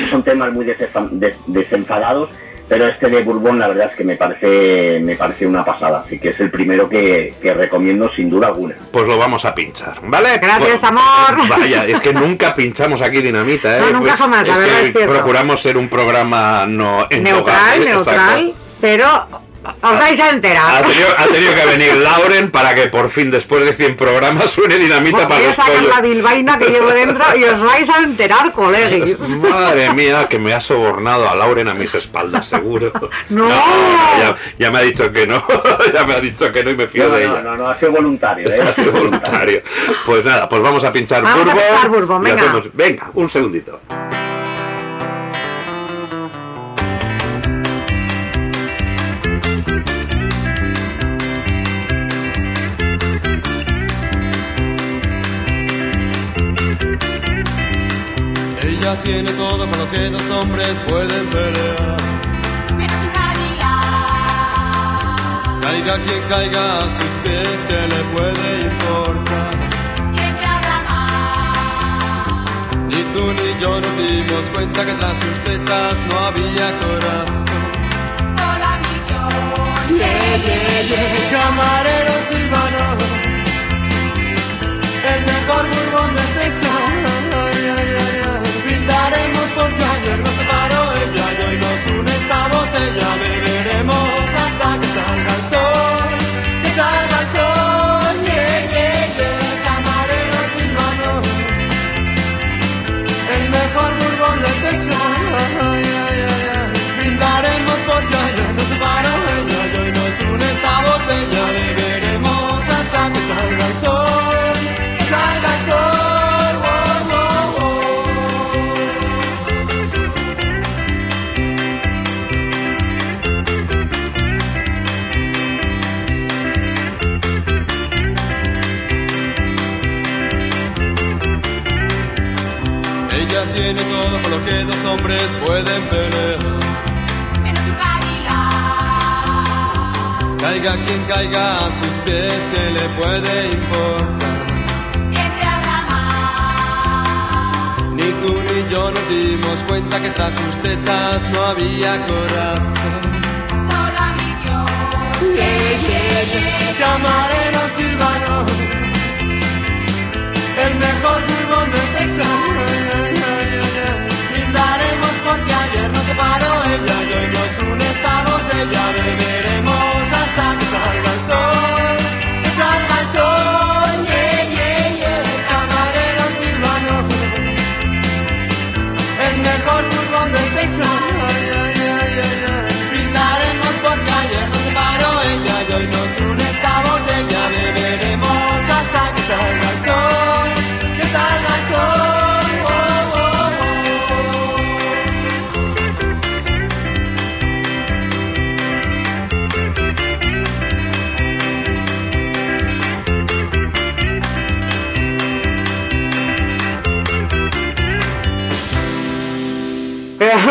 [SPEAKER 6] Son temas muy desenfa- des- desenfadados, pero este de Bourbon, la verdad es que me parece, me parece una pasada. Así que es el primero que, que recomiendo sin duda alguna.
[SPEAKER 1] Pues lo vamos a pinchar, ¿vale?
[SPEAKER 3] Gracias,
[SPEAKER 1] Pues-
[SPEAKER 3] amor.
[SPEAKER 1] Vaya, es que nunca pinchamos aquí dinamita, ¿eh?
[SPEAKER 3] No, nunca jamás, la verdad
[SPEAKER 1] que
[SPEAKER 3] es cierto.
[SPEAKER 1] Procuramos ser un programa no
[SPEAKER 3] neutral,
[SPEAKER 1] endogame,
[SPEAKER 3] neutral,
[SPEAKER 1] exacto.
[SPEAKER 3] pero Os vais a
[SPEAKER 1] Ha
[SPEAKER 3] enterar.
[SPEAKER 1] tenido, ha tenido que venir Lauren para que por fin, después de 100 programas, suene dinamita para
[SPEAKER 3] Voy a
[SPEAKER 1] los
[SPEAKER 3] sacar la bilbaína que llevo dentro y os vais a enterar, colegis.
[SPEAKER 1] Madre mía, que me ha sobornado a Lauren a mis espaldas, seguro.
[SPEAKER 3] No.
[SPEAKER 1] ya, ya me ha dicho que no. ya me ha dicho que no y me fío
[SPEAKER 6] No,
[SPEAKER 1] de
[SPEAKER 6] no,
[SPEAKER 1] ella.
[SPEAKER 6] no, no, ha sido voluntario. ¿eh?
[SPEAKER 1] Ha sido voluntario. Pues nada, pues vamos a pinchar
[SPEAKER 3] Vamos a
[SPEAKER 1] Bourbon.
[SPEAKER 3] pinchar Bourbon,
[SPEAKER 1] y
[SPEAKER 3] venga.
[SPEAKER 1] hacemos- venga, un segundito.
[SPEAKER 7] Ella tiene todo con lo que dos hombres pueden pelear.
[SPEAKER 8] menos un Cadillac.
[SPEAKER 7] Caiga quien caiga a sus pies, que le puede importar?
[SPEAKER 8] Siempre habrá más.
[SPEAKER 7] Ni tú ni yo nos dimos cuenta que tras sus tetas no había corazón.
[SPEAKER 8] Solo a mi Dios.
[SPEAKER 7] Camarero silvano, el mejor bourbon de Texas. Botella. Tiene todo por lo que dos hombres pueden pelear.
[SPEAKER 8] Menos un Cadillac.
[SPEAKER 7] Caiga quien caiga a sus pies, que le puede importar?
[SPEAKER 8] Siempre habrá más.
[SPEAKER 7] Ni tú ni yo nos dimos cuenta que tras sus tetas no había corazón.
[SPEAKER 8] Solo a mi Dios.
[SPEAKER 7] Camarero silvano, el mejor bourbon de Texas. Porque ayer nos separó ella y hoy nos une esta botella. Beberemos hasta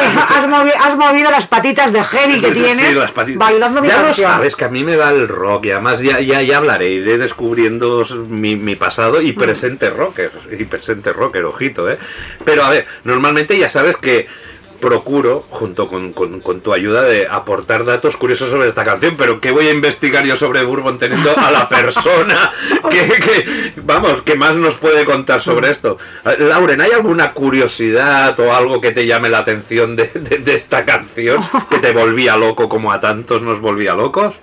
[SPEAKER 3] Has, movi- has movido las patitas de heavy que
[SPEAKER 1] Sí, sí,
[SPEAKER 3] tienes
[SPEAKER 1] sí, las patitas.
[SPEAKER 3] bailando mi
[SPEAKER 1] Ya lo sabes que a mí me va el rock y además ya, ya, ya hablaré, iré descubriendo mi, mi pasado y presente rocker, y presente rocker, ojito, ¿eh? Pero a ver, normalmente ya sabes que procuro, junto con, con- con tu ayuda, de aportar datos curiosos sobre esta canción, pero ¿qué voy a investigar yo sobre Bourbon teniendo a la persona que, que, vamos, que más nos puede contar sobre esto? Lauren, ¿hay alguna curiosidad o algo que te llame la atención de, de- de esta canción que te volvía loco como a tantos nos volvía locos?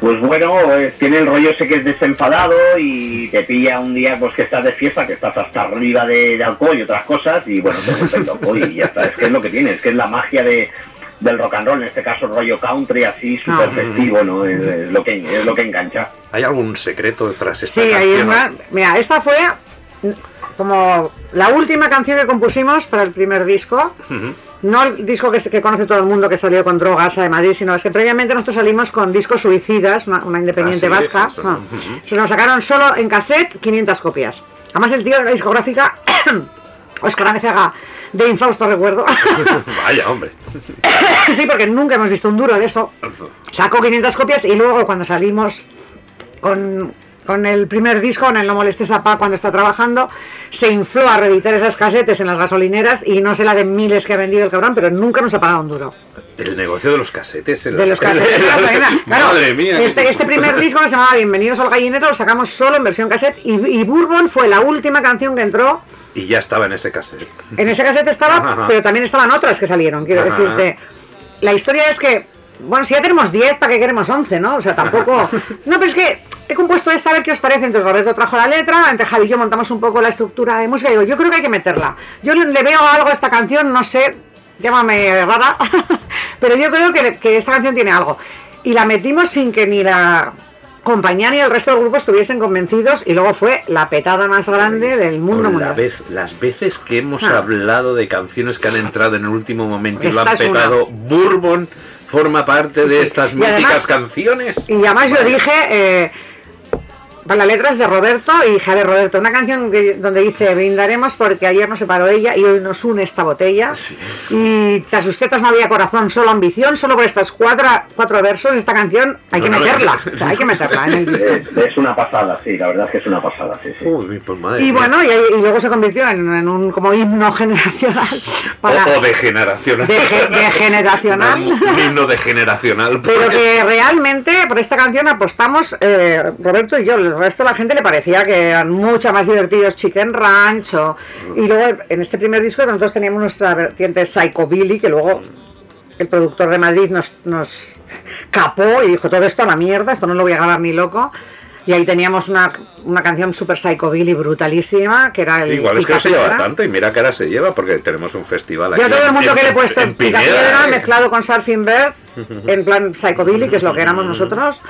[SPEAKER 6] Pues bueno, eh, tiene el rollo ese que es desenfadado y te pilla un día pues que estás de fiesta, que estás hasta arriba de, de alcohol y otras cosas y bueno, te vuelves loco y ya está. Es que es lo que tiene, es que es la magia de, del rock and roll, en este caso rollo country así, súper
[SPEAKER 3] Ah.
[SPEAKER 6] festivo, ¿no? Es, es lo que, es lo que engancha.
[SPEAKER 1] ¿Hay algún secreto tras esta
[SPEAKER 3] Sí, ahí es
[SPEAKER 1] canción?
[SPEAKER 3] una- Mira, esta fue como la última canción que compusimos para el primer disco. No el disco que, que conoce todo el mundo que salió con drogas de Madrid, sino es que previamente nosotros salimos con discos suicidas, una, una independiente
[SPEAKER 1] Ah, sí,
[SPEAKER 3] vasca.
[SPEAKER 1] eso,
[SPEAKER 3] Ah. Se nos sacaron solo en cassette 500 copias. Además, el tío de la discográfica, Oscar Amezaga, de infausto recuerdo.
[SPEAKER 1] Vaya, hombre.
[SPEAKER 3] sí, porque nunca hemos visto un duro de eso. Sacó 500 copias y luego cuando salimos con, con el primer disco, en el No Molestes a Pa cuando está trabajando, se infló a reeditar esas casetes en las gasolineras y no sé la de miles que ha vendido el cabrón, pero nunca nos ha pagado un duro.
[SPEAKER 1] El negocio de los casetes. en
[SPEAKER 3] De los casetes. Claro,
[SPEAKER 1] Madre mía.
[SPEAKER 3] Este, este primer disco que se llamaba Bienvenidos al Gallinero lo sacamos solo en versión cassette y, y Bourbon fue la última canción que entró.
[SPEAKER 1] Y ya estaba en ese cassette.
[SPEAKER 3] En ese cassette estaba,
[SPEAKER 1] Ajá.
[SPEAKER 3] pero también estaban otras que salieron, quiero
[SPEAKER 1] Ajá.
[SPEAKER 3] decirte. La historia es que Bueno, si ya tenemos 10, ¿para qué queremos 11, no? O sea, tampoco... No, pero es que he compuesto esta, a ver qué os parece. Entonces Roberto trajo la letra, entre Javi y yo montamos un poco la estructura de música. Y digo, yo creo que hay que meterla. Yo le veo algo a esta canción, no sé, llámame rara, pero yo creo que, que esta canción tiene algo. Y la metimos sin que ni la compañía ni el resto del grupo estuviesen convencidos y luego fue la petada más grande del mundo
[SPEAKER 1] Con la
[SPEAKER 3] mundial.
[SPEAKER 1] vez- las veces que hemos
[SPEAKER 3] Ah.
[SPEAKER 1] hablado de canciones que han entrado en el último momento y lo han
[SPEAKER 3] es una.
[SPEAKER 1] petado, Bourbon forma parte
[SPEAKER 3] Sí,
[SPEAKER 1] de
[SPEAKER 3] sí.
[SPEAKER 1] estas
[SPEAKER 3] Y
[SPEAKER 1] míticas
[SPEAKER 3] además-
[SPEAKER 1] canciones.
[SPEAKER 3] Y además yo dije, eh, pues la letra es de Roberto y ver Roberto, una canción que- donde dice, brindaremos porque ayer nos separó ella y hoy nos une esta botella. Y tras sus tetas no había corazón, solo ambición, solo por estos cuatro, cuatro versos, esta canción hay que meterla,
[SPEAKER 1] no.
[SPEAKER 3] o sea, hay que meterla en el disco.
[SPEAKER 6] Es, es una pasada, sí, la verdad es que es una pasada, sí, sí.
[SPEAKER 1] Uy, pues madre
[SPEAKER 3] Y bueno, y, y luego se convirtió en, en un como himno generacional para
[SPEAKER 1] o, o de generacional.
[SPEAKER 3] de, ge- de generacional.
[SPEAKER 1] Un himno de generacional.
[SPEAKER 3] Pero que realmente por esta canción apostamos eh, Roberto y yo, el resto de la gente le parecía que eran mucho más divertidos Chicken Ranch o- y luego en este primer disco nosotros teníamos nuestra vertiente Psychobilly que luego el productor de Madrid nos, nos capó y dijo todo esto a la mierda, esto no lo voy a grabar ni loco y ahí teníamos una, una canción super Psychobilly brutalísima que era el
[SPEAKER 1] Igual es que no se lleva tanto y mira que ahora se lleva porque tenemos un festival aquí.
[SPEAKER 3] Yo a todo el mundo
[SPEAKER 1] en-
[SPEAKER 3] que le he puesto
[SPEAKER 1] en
[SPEAKER 3] picapiedra
[SPEAKER 1] ¿eh?
[SPEAKER 3] mezclado con Surfing Bird, en plan Psychobilly, que es lo que éramos nosotros,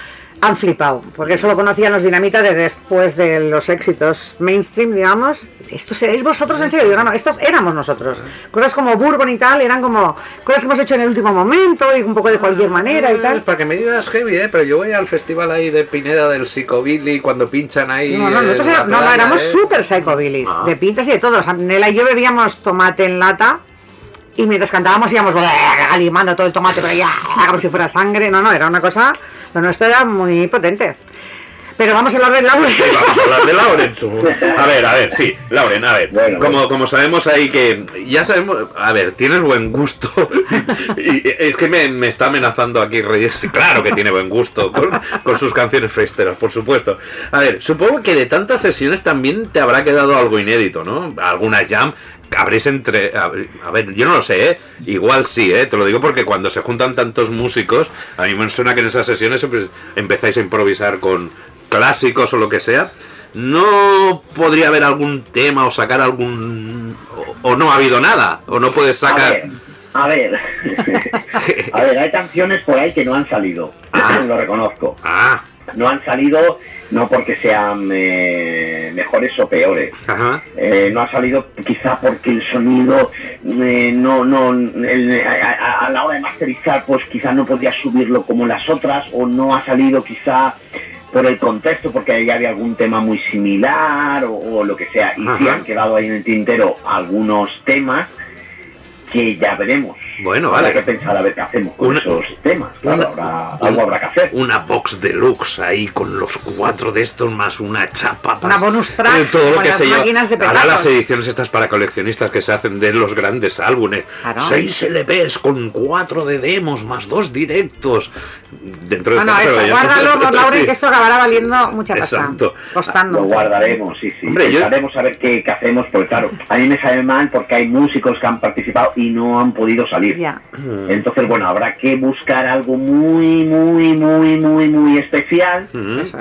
[SPEAKER 3] han flipado, porque eso lo conocían los Dinamita de después de los éxitos mainstream, digamos. ¿Esto seréis vosotros en serio? Digo, no, no, estos éramos nosotros. Cosas como Bourbon y tal eran como cosas que hemos hecho en el último momento y un poco de cualquier manera y
[SPEAKER 1] Eh,
[SPEAKER 3] tal.
[SPEAKER 1] Para que me digas heavy, ¿eh? Pero yo voy al festival ahí de Pineda del Psicobilly cuando pinchan ahí.
[SPEAKER 3] No, no, nosotros era- no, no,
[SPEAKER 1] playa,
[SPEAKER 3] éramos
[SPEAKER 1] ¿eh?
[SPEAKER 3] súper psychobillies,
[SPEAKER 1] Ah.
[SPEAKER 3] de pintas y de todo. O sea, Nela y yo bebíamos tomate en lata y mientras cantábamos íbamos alimando todo el tomate, pero ya, como si fuera sangre. No, no, era una cosa, lo nuestro era muy potente. Pero vamos a hablar del Laura.
[SPEAKER 1] Sí, vamos a hablar de Lauren. A ver, a ver, sí, Lauren, a ver.
[SPEAKER 6] Bueno,
[SPEAKER 1] como,
[SPEAKER 6] bueno.
[SPEAKER 1] como sabemos ahí que. Ya sabemos. A ver, tienes buen gusto. Y es que me, me está amenazando aquí Reyes. Sí, Claro que tiene buen gusto con, con sus canciones festeras, por supuesto. A ver, supongo que de tantas sesiones también te habrá quedado algo inédito, ¿no? Alguna jam. Habréis entre. A ver, a ver, yo no lo sé, ¿eh? Igual sí, ¿eh? Te lo digo porque cuando se juntan tantos músicos, a mí me suena que en esas sesiones siempre empezáis a improvisar con clásicos o lo que sea. ¿No podría haber algún tema o sacar algún. o, o no ha habido nada? ¿O no puedes
[SPEAKER 6] A
[SPEAKER 1] sacar.?
[SPEAKER 6] ver, a ver. a ver, hay canciones por ahí que no han salido.
[SPEAKER 1] Ah.
[SPEAKER 6] Lo reconozco.
[SPEAKER 1] Ah,
[SPEAKER 6] No han salido no porque sean eh, mejores o peores.
[SPEAKER 1] ajá.
[SPEAKER 6] Eh, no ha salido quizá porque el sonido eh, no no el- a, la hora de masterizar pues quizá no podía subirlo como las otras o no ha salido quizá por el contexto porque ahí había algún tema muy similar o, o lo que sea y sí
[SPEAKER 1] Ajá.
[SPEAKER 6] han quedado ahí en el tintero algunos temas que ya veremos
[SPEAKER 1] Bueno,
[SPEAKER 6] Habrá
[SPEAKER 1] vale.
[SPEAKER 6] que pensar a ver qué hacemos con
[SPEAKER 1] Una-
[SPEAKER 6] esos temas claro
[SPEAKER 1] una-
[SPEAKER 6] habrá, algo habrá que hacer
[SPEAKER 1] Una box deluxe ahí con los cuatro de estos más una chapa.
[SPEAKER 3] Una
[SPEAKER 1] más-
[SPEAKER 3] bonus track
[SPEAKER 1] eh, todo lo que
[SPEAKER 3] las
[SPEAKER 1] se lleva.
[SPEAKER 3] máquinas de
[SPEAKER 1] Ahora las ediciones estas para coleccionistas que se hacen de los grandes álbumes.
[SPEAKER 3] Claro.
[SPEAKER 1] Seis LPs con cuatro de demos más dos directos. Dentro de
[SPEAKER 3] No, no, esto,
[SPEAKER 1] lo
[SPEAKER 3] guárdalo,
[SPEAKER 1] llaman-
[SPEAKER 3] Lauren,
[SPEAKER 1] Sí.
[SPEAKER 3] que esto acabará valiendo mucha pasta.
[SPEAKER 1] Exacto.
[SPEAKER 3] Costando.
[SPEAKER 6] Lo guardaremos, sí, sí.
[SPEAKER 1] Hombre, yo-
[SPEAKER 6] Pensaremos a ver qué, qué hacemos, porque claro, a mí me sabe mal porque hay músicos que han participado y no han podido salir.
[SPEAKER 3] Ya.
[SPEAKER 6] Entonces, bueno, habrá que buscar algo muy, muy, muy, muy, muy especial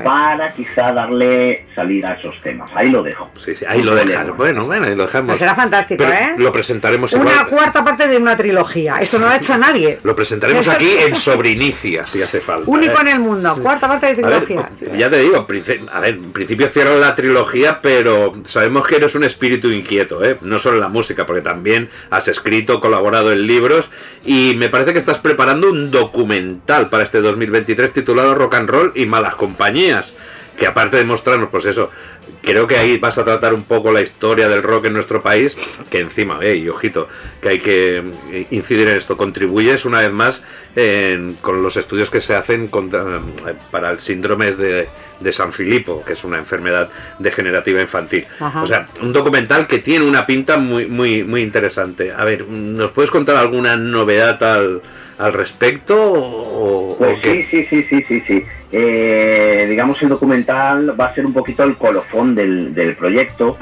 [SPEAKER 6] para quizá darle salida a esos temas. Ahí lo dejo.
[SPEAKER 1] Sí, sí, ahí lo
[SPEAKER 6] No
[SPEAKER 1] dejan. Bueno, bueno, ahí lo dejamos.
[SPEAKER 3] Pues será fantástico,
[SPEAKER 1] Pero
[SPEAKER 3] ¿eh?
[SPEAKER 1] Lo presentaremos
[SPEAKER 3] Una
[SPEAKER 1] igual.
[SPEAKER 3] cuarta parte de una trilogía. Eso no lo ha hecho nadie.
[SPEAKER 1] Lo presentaremos aquí en Sobrinicia, si hace falta.
[SPEAKER 3] Único
[SPEAKER 1] ¿eh?
[SPEAKER 3] en el mundo. Cuarta parte de
[SPEAKER 1] A ver,
[SPEAKER 3] trilogía.
[SPEAKER 1] ya te digo, a ver, en principio cierro la trilogía, pero sabemos que eres un espíritu inquieto, ¿eh? No solo en la música, porque también has escrito, colaborado en libros y me parece que estás preparando un documental para este 2023 titulado Rock and Roll y Malas Compañías, que aparte de mostrarnos, pues eso, creo que ahí vas a tratar un poco la historia del rock en nuestro país, que encima, eh, y ojito, que hay que eh, incidir en esto, contribuyes una vez más con los estudios que se hacen eh, para el síndrome de, de San Filipo, que es una enfermedad degenerativa infantil.
[SPEAKER 3] Ajá.
[SPEAKER 1] O sea, un documental que tiene una pinta muy, muy, muy interesante. A ver, ¿nos puedes contar alguna novedad al, al respecto o, o
[SPEAKER 6] Pues
[SPEAKER 1] qué?
[SPEAKER 6] sí, sí, sí, sí, sí, sí. Eh, digamos, el documental va a ser un poquito el colofón del, del proyecto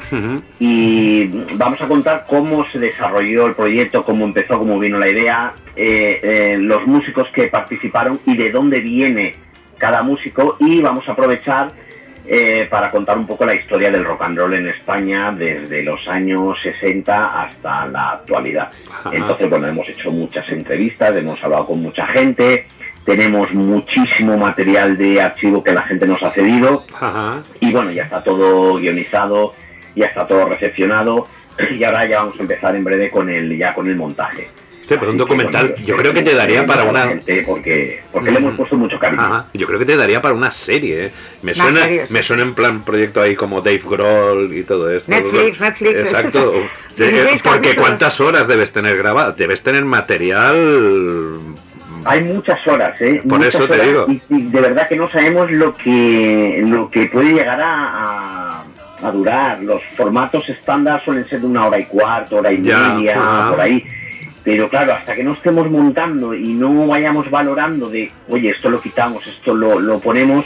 [SPEAKER 6] y vamos a contar cómo se desarrolló el proyecto, cómo empezó, cómo vino la idea, eh, eh, los músicos que participaron y de dónde viene cada músico y vamos a aprovechar eh, para contar un poco la historia del rock and roll en España desde los años 60 hasta la actualidad.
[SPEAKER 1] Ajá.
[SPEAKER 6] Entonces, bueno, hemos hecho muchas entrevistas, hemos hablado con mucha gente, tenemos muchísimo material de archivo que la gente nos ha cedido
[SPEAKER 1] Ajá.
[SPEAKER 6] y bueno, ya está todo guionizado, ya está todo recepcionado y ahora ya vamos a empezar en breve con el ya con el montaje.
[SPEAKER 1] Pero un documental, yo creo que te daría para una-
[SPEAKER 6] Porque, porque le hemos puesto mucho cariño.
[SPEAKER 1] Ajá. Yo creo que te daría para una serie. ¿eh? Me
[SPEAKER 3] Una
[SPEAKER 1] suena, me suena en plan proyecto ahí como Dave Grohl y todo esto.
[SPEAKER 3] Netflix, Netflix,
[SPEAKER 1] Exacto. De-
[SPEAKER 3] 16
[SPEAKER 1] porque
[SPEAKER 3] capítulos.
[SPEAKER 1] cuántas horas debes tener grabado, debes tener material.
[SPEAKER 6] Hay muchas horas, ¿eh?
[SPEAKER 1] Por
[SPEAKER 6] Muchas
[SPEAKER 1] eso te
[SPEAKER 6] horas,
[SPEAKER 1] digo.
[SPEAKER 6] Y, y de verdad que no sabemos lo que lo que puede llegar a, a- a durar. Los formatos estándar suelen ser de una hora y cuarto, hora y
[SPEAKER 1] Ya,
[SPEAKER 6] media, por ahí. Pero claro, hasta que no estemos montando y no vayamos valorando de, oye, esto lo quitamos, esto lo, lo ponemos,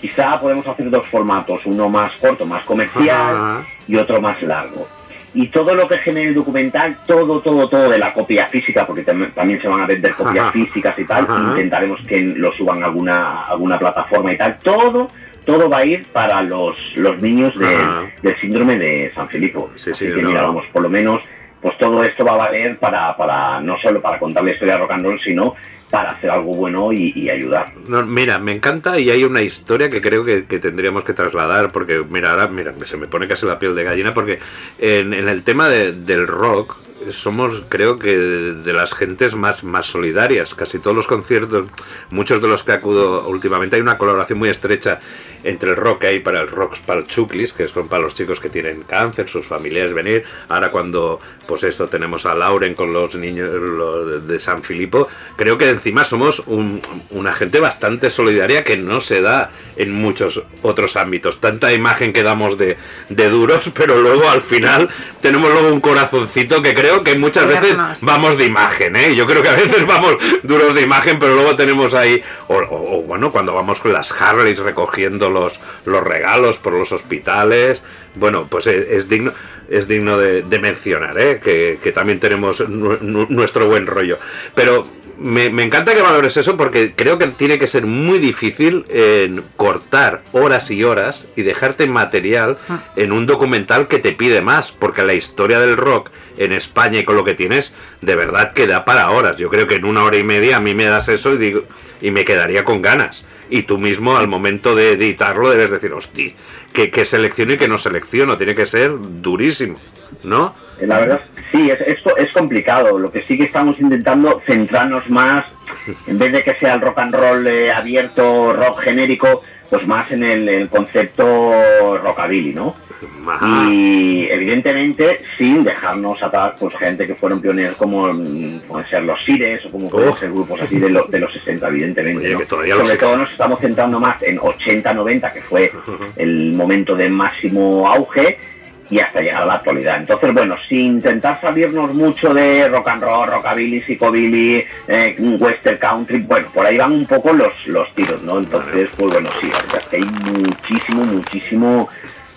[SPEAKER 6] quizá podemos hacer dos formatos, uno más corto, más comercial,
[SPEAKER 1] Ajá.
[SPEAKER 6] y otro más largo. Y todo lo que genere el documental, todo, todo, todo de la copia física, porque tam- también se van a vender copias
[SPEAKER 1] Ajá.
[SPEAKER 6] físicas y tal,
[SPEAKER 1] Ajá.
[SPEAKER 6] intentaremos que lo suban a alguna, alguna plataforma y tal, todo, todo va a ir para los, los niños de- del síndrome de San Filipo.
[SPEAKER 1] Sí,
[SPEAKER 6] Así
[SPEAKER 1] sí,
[SPEAKER 6] que
[SPEAKER 1] no.
[SPEAKER 6] mira, vamos, por lo menos, pues todo esto va a valer para, para no solo para contar la historia de rock and roll, sino para hacer algo bueno y, ayudar.
[SPEAKER 1] Mira, me encanta y hay una historia que creo que, tendríamos que trasladar, porque mira, ahora mira, se me pone casi la piel de gallina, porque en, el tema de- del rock somos, creo que, de, las gentes más, más solidarias. Casi todos los conciertos, muchos de los que acudo últimamente, hay una colaboración muy estrecha entre el rock que hay para el rock para el Chuclis, que es para los chicos que tienen cáncer, sus familiares venir. Ahora cuando, pues eso, tenemos a Lauren con los niños de San Filipo, creo que encima somos un- una gente bastante solidaria que no se da en muchos otros ámbitos. Tanta imagen que damos de duros, pero luego al final tenemos luego un corazoncito que creo que muchas veces vamos de imagen, ¿eh? Yo creo que a veces vamos duros de imagen, pero luego tenemos ahí, o, o- o, bueno, cuando vamos con las Harleys recogiendo los, los regalos por los hospitales, bueno, pues es, es digno es digno de, de mencionar, ¿eh? que, que también tenemos nu- nu- nuestro buen rollo. Pero me, me encanta que valores eso porque creo que tiene que ser muy difícil en cortar horas y horas y dejarte material en un documental que te pide más, porque la historia del rock en España y con lo que tienes, de verdad que da para horas. Yo creo que en una hora y media a mí me das eso y digo y me quedaría con ganas. Y tú mismo al momento de editarlo debes decir, hostia, que, que selecciono y que no selecciono, tiene que ser durísimo, ¿no?
[SPEAKER 6] Eh, La verdad, sí, es, esto es complicado. Lo que sí que estamos intentando centrarnos más, en vez de que sea el rock and roll eh, abierto, rock genérico, pues más en el, el concepto rockabilly, ¿no?
[SPEAKER 1] Ajá.
[SPEAKER 6] Y evidentemente sin dejarnos atrás pues gente que fueron pioneros como mm, pueden ser los Sires o como pueden
[SPEAKER 1] Oh.
[SPEAKER 6] ser grupos así de, los de los 60 evidentemente
[SPEAKER 1] Oye,
[SPEAKER 6] ¿no? sobre
[SPEAKER 1] los-
[SPEAKER 6] todo nos estamos centrando más en 80-90 que fue el momento de máximo auge y hasta llegar a la actualidad. Entonces, bueno, sin intentar salirnos mucho de rock and roll, rockabilly, psicobilly, eh, western country, bueno, por ahí van un poco los, los tiros, ¿no? Entonces, pues bueno, sí, la verdad es que hay muchísimo, muchísimo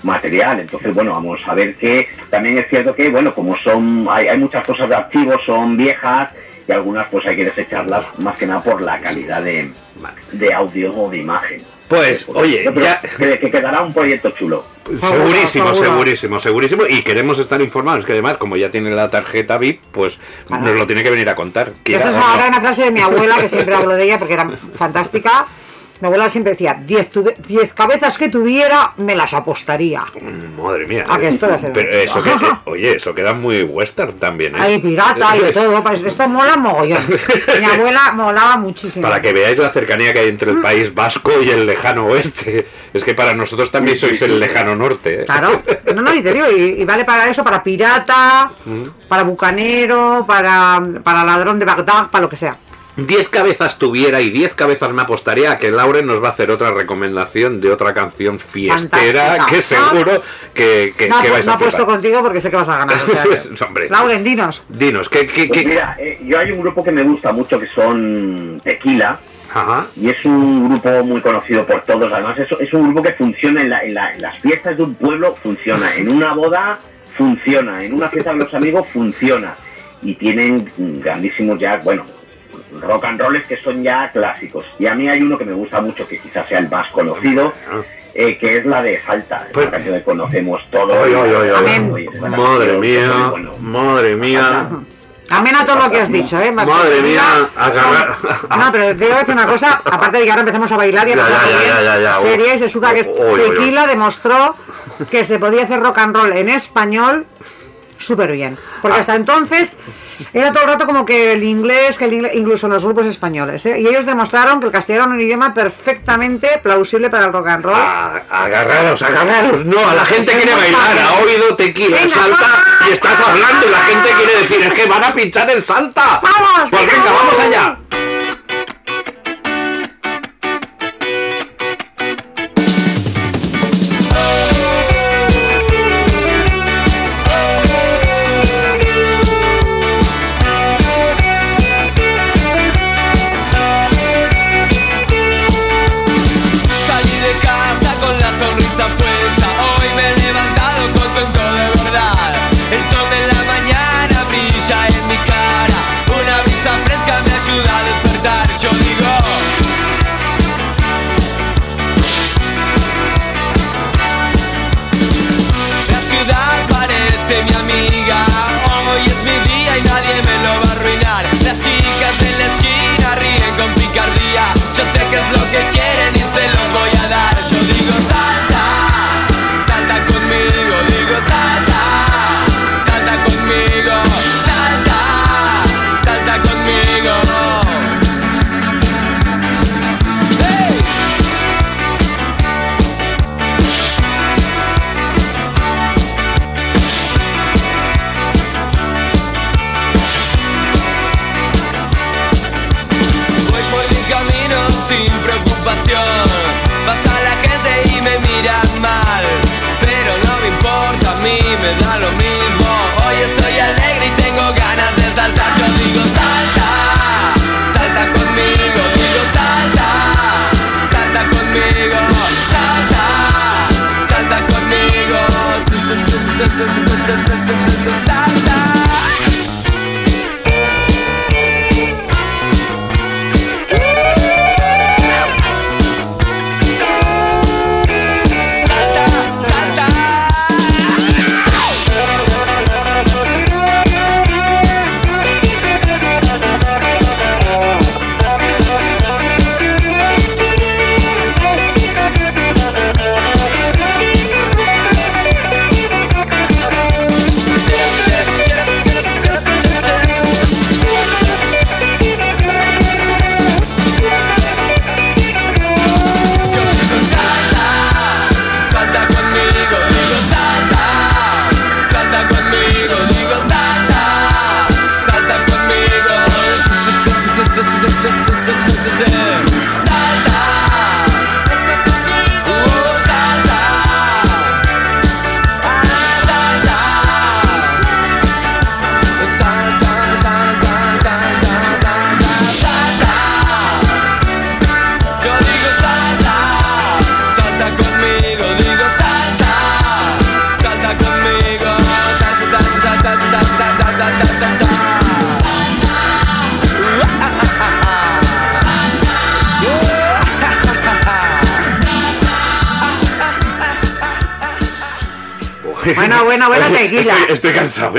[SPEAKER 6] material. Entonces, bueno, vamos a ver que también es cierto que, bueno, como son, hay, hay muchas cosas de archivos, son viejas y algunas pues hay que desecharlas más que nada por la calidad de, de audio o de imagen.
[SPEAKER 1] Pues, oye, ya-
[SPEAKER 6] que, que quedará un proyecto chulo.
[SPEAKER 1] Segurísimo,
[SPEAKER 3] seguro.
[SPEAKER 1] segurísimo, segurísimo. Y queremos estar informados. Que además, como ya tiene la tarjeta VIP, pues nos lo tiene que venir a contar.
[SPEAKER 3] Esto es
[SPEAKER 1] no.
[SPEAKER 3] ahora una frase de mi abuela, que siempre hablo de ella porque era fantástica. Mi abuela siempre decía, 10 tuve- 10 cabezas que tuviera, me las apostaría.
[SPEAKER 1] Madre mía.
[SPEAKER 3] Ah, que esto va a ser
[SPEAKER 1] Pero
[SPEAKER 3] un
[SPEAKER 1] eso que,
[SPEAKER 3] éxito.
[SPEAKER 1] oye, eso queda muy western también. ¿eh?
[SPEAKER 3] Hay pirata y de todo, pues esto mola mogollón. Mi abuela molaba muchísimo.
[SPEAKER 1] Para que veáis la cercanía que hay entre el país vasco y el lejano oeste. Es que para nosotros también sois el lejano norte. ¿eh?
[SPEAKER 3] Claro, no, no, y te digo, y, y vale para eso, para pirata, para bucanero, para, para ladrón de Bagdad, para lo que sea.
[SPEAKER 9] 10 cabezas tuviera y 10 cabezas me apostaría a que Lauren nos va a hacer otra recomendación de otra canción fiestera
[SPEAKER 3] Fantástica.
[SPEAKER 9] que seguro que, que,
[SPEAKER 3] no,
[SPEAKER 9] que vais
[SPEAKER 3] no
[SPEAKER 9] a
[SPEAKER 3] apuesto contigo porque sé que vas a ganar. o sea que-
[SPEAKER 9] Hombre.
[SPEAKER 3] Lauren, dinos.
[SPEAKER 9] Dinos, ¿qué, qué,
[SPEAKER 6] Pues
[SPEAKER 9] qué-
[SPEAKER 6] mira, eh, yo hay un grupo que me gusta mucho que son Tequila.
[SPEAKER 9] Ajá.
[SPEAKER 6] Y es un grupo muy conocido por todos. Además, es, es un grupo que funciona en, la- en la- en las fiestas de un pueblo, funciona. En una boda, funciona. En una fiesta de los amigos, funciona. Y tienen grandísimos ya, bueno, rock and rolls que son ya clásicos. Y a mí hay uno que me gusta mucho, que quizás sea el más conocido, eh, que es la de Salta.
[SPEAKER 9] Pues-
[SPEAKER 6] Esa canción que conocemos todos.
[SPEAKER 3] Amén.
[SPEAKER 6] Oye, esa
[SPEAKER 9] Madre mía,
[SPEAKER 6] bueno,
[SPEAKER 9] madre mía.
[SPEAKER 3] Amén a todo lo que has dicho, ¿eh?
[SPEAKER 9] Madre mía, agarrar-
[SPEAKER 3] No, pero te voy a decir una cosa, aparte de que ahora empezamos a bailar y a
[SPEAKER 9] Ya, uy.
[SPEAKER 3] y se suda que. Tequila demostró que se podía hacer rock and roll en español súper bien.
[SPEAKER 9] Ah.
[SPEAKER 3] Porque hasta entonces era todo el rato como que el inglés, que el inglés, incluso en los grupos españoles, ¿eh? Y ellos demostraron que el castellano era un idioma perfectamente plausible para el rock and roll.
[SPEAKER 9] A- agarraros, agarraros. No, a la gente quiere bailar.
[SPEAKER 3] fan.
[SPEAKER 9] Ha oído tequila,
[SPEAKER 3] Venga,
[SPEAKER 9] salta y estás hablando y la gente quiere decir, es que van a pinchar el salta.
[SPEAKER 3] ¡Vamos,
[SPEAKER 9] Pues
[SPEAKER 3] venga,
[SPEAKER 9] vamos! allá.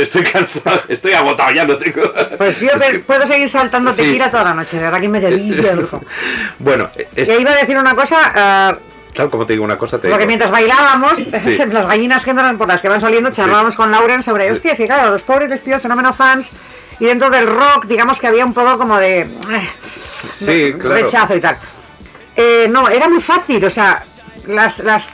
[SPEAKER 7] Estoy
[SPEAKER 9] cansado, estoy agotado, ya no tengo.
[SPEAKER 3] Pues yo puedo seguir saltando
[SPEAKER 9] Sí.
[SPEAKER 3] tequila toda la noche, de verdad que me grupo.
[SPEAKER 9] Bueno, es-
[SPEAKER 3] Y iba a decir una cosa,
[SPEAKER 9] tal como te digo una cosa, te
[SPEAKER 3] porque
[SPEAKER 9] digo.
[SPEAKER 3] mientras bailábamos,
[SPEAKER 9] Sí.
[SPEAKER 3] las gallinas que entran por las que van saliendo, charlábamos con Lauren sobre, hostia, es que claro, los pobres les pido el fenómeno fans y dentro del rock, digamos que había un poco como de, eh,
[SPEAKER 9] Sí,
[SPEAKER 3] de
[SPEAKER 9] claro.
[SPEAKER 3] rechazo y tal. Eh, no, era muy fácil, o sea, las, las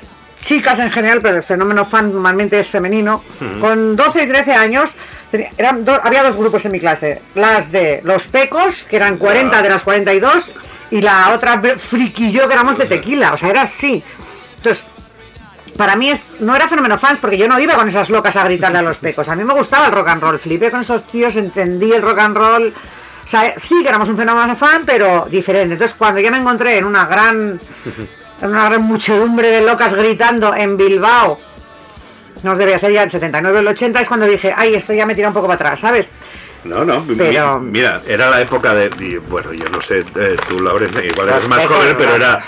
[SPEAKER 3] chicas en general, pero el fenómeno fan normalmente es femenino, con 12 y 13 años, tenía- eran do- había dos grupos en mi clase. Las de los pecos, que eran 40 de las 42, y la otra fr- friquillo que éramos de tequila. O sea, era así. Entonces, para mí es, no era fenómeno fans porque yo no iba con esas locas a gritarle a los pecos. A mí me gustaba el rock and roll. Flipé con esos tíos, entendí el rock and roll. O sea, sí que éramos un fenómeno fan, pero diferente. Entonces, cuando ya me encontré en una gran, una gran muchedumbre de locas gritando en Bilbao, no os debía ser ya el 79 o el 80, es cuando dije, ay, esto ya me tira un poco para atrás, ¿sabes?
[SPEAKER 1] No, no,
[SPEAKER 3] Pero-
[SPEAKER 1] mira, era la época de. y, bueno, yo no sé, eh, tú, Lauren, igual eres más joven, pero era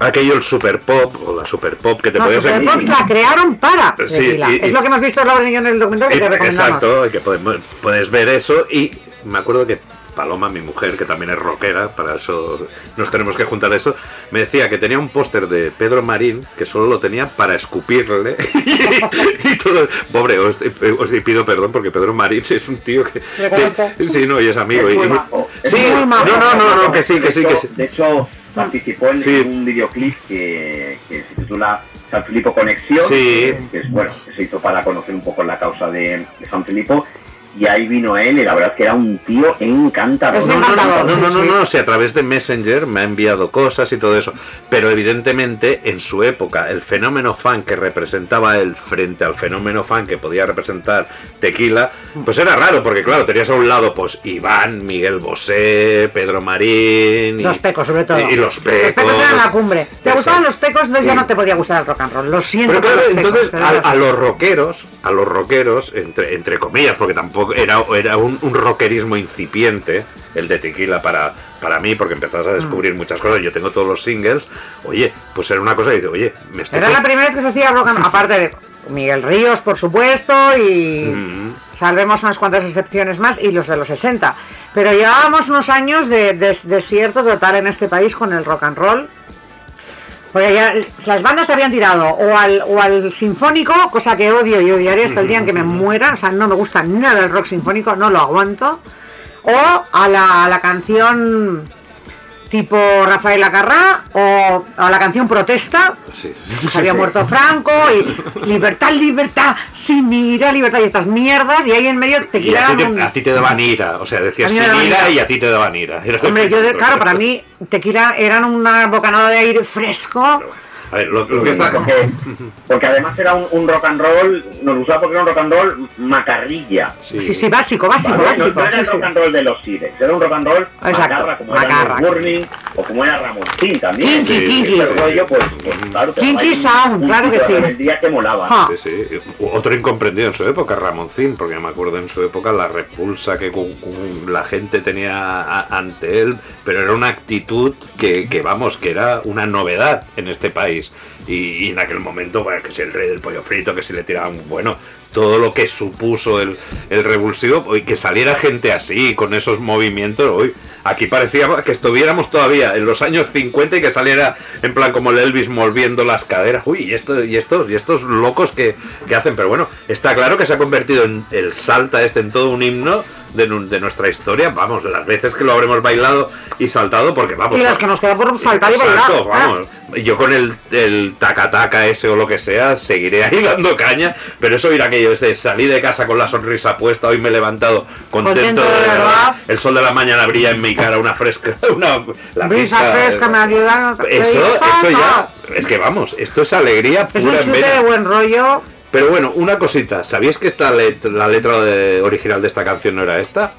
[SPEAKER 1] aquello el super pop o la super pop que te
[SPEAKER 3] No,
[SPEAKER 1] podías
[SPEAKER 3] Super la crearon para
[SPEAKER 1] Sí,
[SPEAKER 3] tequila.
[SPEAKER 1] y- y-
[SPEAKER 3] Es lo que hemos visto Lauren y yo en el documental que te recomendamos.
[SPEAKER 1] Exacto, que podemos- puedes ver eso y me acuerdo que Paloma, mi mujer, que también es rockera, para eso nos tenemos que juntar a eso, me decía que tenía un póster de Pedro Marín que solo lo tenía para escupirle y todo. Pobre, os, os pido perdón porque Pedro Marín es un tío que, sí, no, y es amigo.
[SPEAKER 6] Es
[SPEAKER 1] y-
[SPEAKER 6] muy
[SPEAKER 1] y-
[SPEAKER 6] majo, es
[SPEAKER 1] sí, no, no, no, no, que sí, que sí, que sí.
[SPEAKER 6] De hecho, participó en
[SPEAKER 1] Sí.
[SPEAKER 6] un videoclip que, que se titula San Filipo Conexión,
[SPEAKER 1] Sí.
[SPEAKER 6] que, que es bueno, que se hizo para conocer un poco la causa de, de San Filipo. Y ahí vino él, y la verdad es que era un tío encantador.
[SPEAKER 3] Es
[SPEAKER 1] No, no, no, no, no, no,
[SPEAKER 3] sí,
[SPEAKER 1] no,
[SPEAKER 3] sí.
[SPEAKER 1] o sea, a través de Messenger me ha enviado cosas y todo eso. Pero evidentemente, en su época, el fenómeno fan que representaba él frente al fenómeno fan que podía representar Tequila, pues era raro, porque claro, tenías a un lado, pues Iván, Miguel Bosé, Pedro Marín. y-
[SPEAKER 3] Los pecos, sobre todo.
[SPEAKER 1] Y, y los pecos.
[SPEAKER 3] Los pecos eran la cumbre. Te
[SPEAKER 1] Exacto.
[SPEAKER 3] gustaban los pecos, entonces ya no te podía gustar el rock and roll. Lo siento.
[SPEAKER 1] Pero claro,
[SPEAKER 3] los pecos,
[SPEAKER 1] entonces
[SPEAKER 3] pero
[SPEAKER 1] a, a los rockeros, a los rockeros, entre, entre comillas, porque tampoco era, era un, un rockerismo incipiente, el de tequila para, para mí, porque empezabas
[SPEAKER 3] Mm.
[SPEAKER 1] a descubrir muchas cosas. Yo tengo todos los singles, oye, pues era una cosa y dice, oye, me estoy.
[SPEAKER 3] Era la primera vez que se hacía rock and aparte de Miguel Ríos, por supuesto, y
[SPEAKER 1] Mm.
[SPEAKER 3] salvemos unas cuantas excepciones más, y los de los 60. Pero llevábamos unos años de, de- desierto total en este país con el rock and roll. Porque ya las bandas se habían tirado o al, o al sinfónico, cosa que odio y odiaré hasta el día en que me muera, o sea, no me gusta nada el rock sinfónico, no lo aguanto, o a la, a la canción tipo Rafael Acarrá o a la canción Protesta,
[SPEAKER 1] Sí.
[SPEAKER 3] se había muerto Franco y libertad, libertad, sin mira, libertad y estas mierdas y ahí en medio te
[SPEAKER 1] a
[SPEAKER 3] quitaban
[SPEAKER 1] a ti te daban ira, o sea, decías sin ira
[SPEAKER 3] ira.
[SPEAKER 1] y a ti te daban ira. Era
[SPEAKER 3] Hombre, yo, claro, para mí tequila eran una bocanada de aire fresco.
[SPEAKER 1] A ver, lo, lo que está.
[SPEAKER 6] porque, porque además era un, un rock and roll, nos gustaba porque era un rock and roll macarrilla.
[SPEAKER 3] Sí, sí, básico, básico,
[SPEAKER 6] ¿vale? No,
[SPEAKER 3] básico.
[SPEAKER 6] no era el rock and roll de los Sirex, era un rock and roll
[SPEAKER 3] Exacto,
[SPEAKER 6] macarra, como
[SPEAKER 3] macarra.
[SPEAKER 6] era Burning o como era Ramoncín también.
[SPEAKER 3] Kinky,
[SPEAKER 6] Sí,
[SPEAKER 3] kinky.
[SPEAKER 6] ese rollo, pues, pues, claro, pero
[SPEAKER 3] Kinky sound,
[SPEAKER 6] un
[SPEAKER 3] claro que sí.
[SPEAKER 6] rebeldía que molaba.
[SPEAKER 3] Ja.
[SPEAKER 1] Sí, sí. Otro incomprendido en su época, Ramoncín, porque me acuerdo en su época la repulsa que cu- cu- la gente tenía a- ante él, pero era una actitud que, que, vamos, que era una novedad en este país. days Y, y en aquel momento, bueno, que si el rey del pollo frito, que si le tiraban, bueno, todo lo que supuso el, el revulsivo, y que saliera gente así, con esos movimientos, hoy aquí parecía que estuviéramos todavía en los años 50 y que saliera en plan como el Elvis moviendo las caderas, uy, y, esto, y estos y estos locos que, que hacen, pero bueno, está claro que se ha convertido en el salta este en todo un himno de, de nuestra historia, vamos, las veces que lo habremos bailado y saltado, porque vamos...
[SPEAKER 3] Y las que nos queda por saltar y
[SPEAKER 1] Exacto,
[SPEAKER 3] bailar.
[SPEAKER 1] vamos. Yo con el, el taca-taca ese o lo que sea, seguiré ahí dando caña, pero eso ir aquello, es de salí de casa con la sonrisa puesta, hoy me he levantado contento,
[SPEAKER 3] Contento
[SPEAKER 1] de
[SPEAKER 3] de
[SPEAKER 1] verdad.
[SPEAKER 3] verdad.
[SPEAKER 1] El sol de la mañana brilla en mi cara, una fresca, una la
[SPEAKER 3] Brisa fresca me ayuda.
[SPEAKER 1] Eso, eso ya, es que vamos, esto es alegría
[SPEAKER 3] Es un
[SPEAKER 1] pura en
[SPEAKER 3] chute de buen rollo.
[SPEAKER 1] Pero bueno, una cosita, ¿sabíais que esta let- la letra de- original de esta canción no era esta?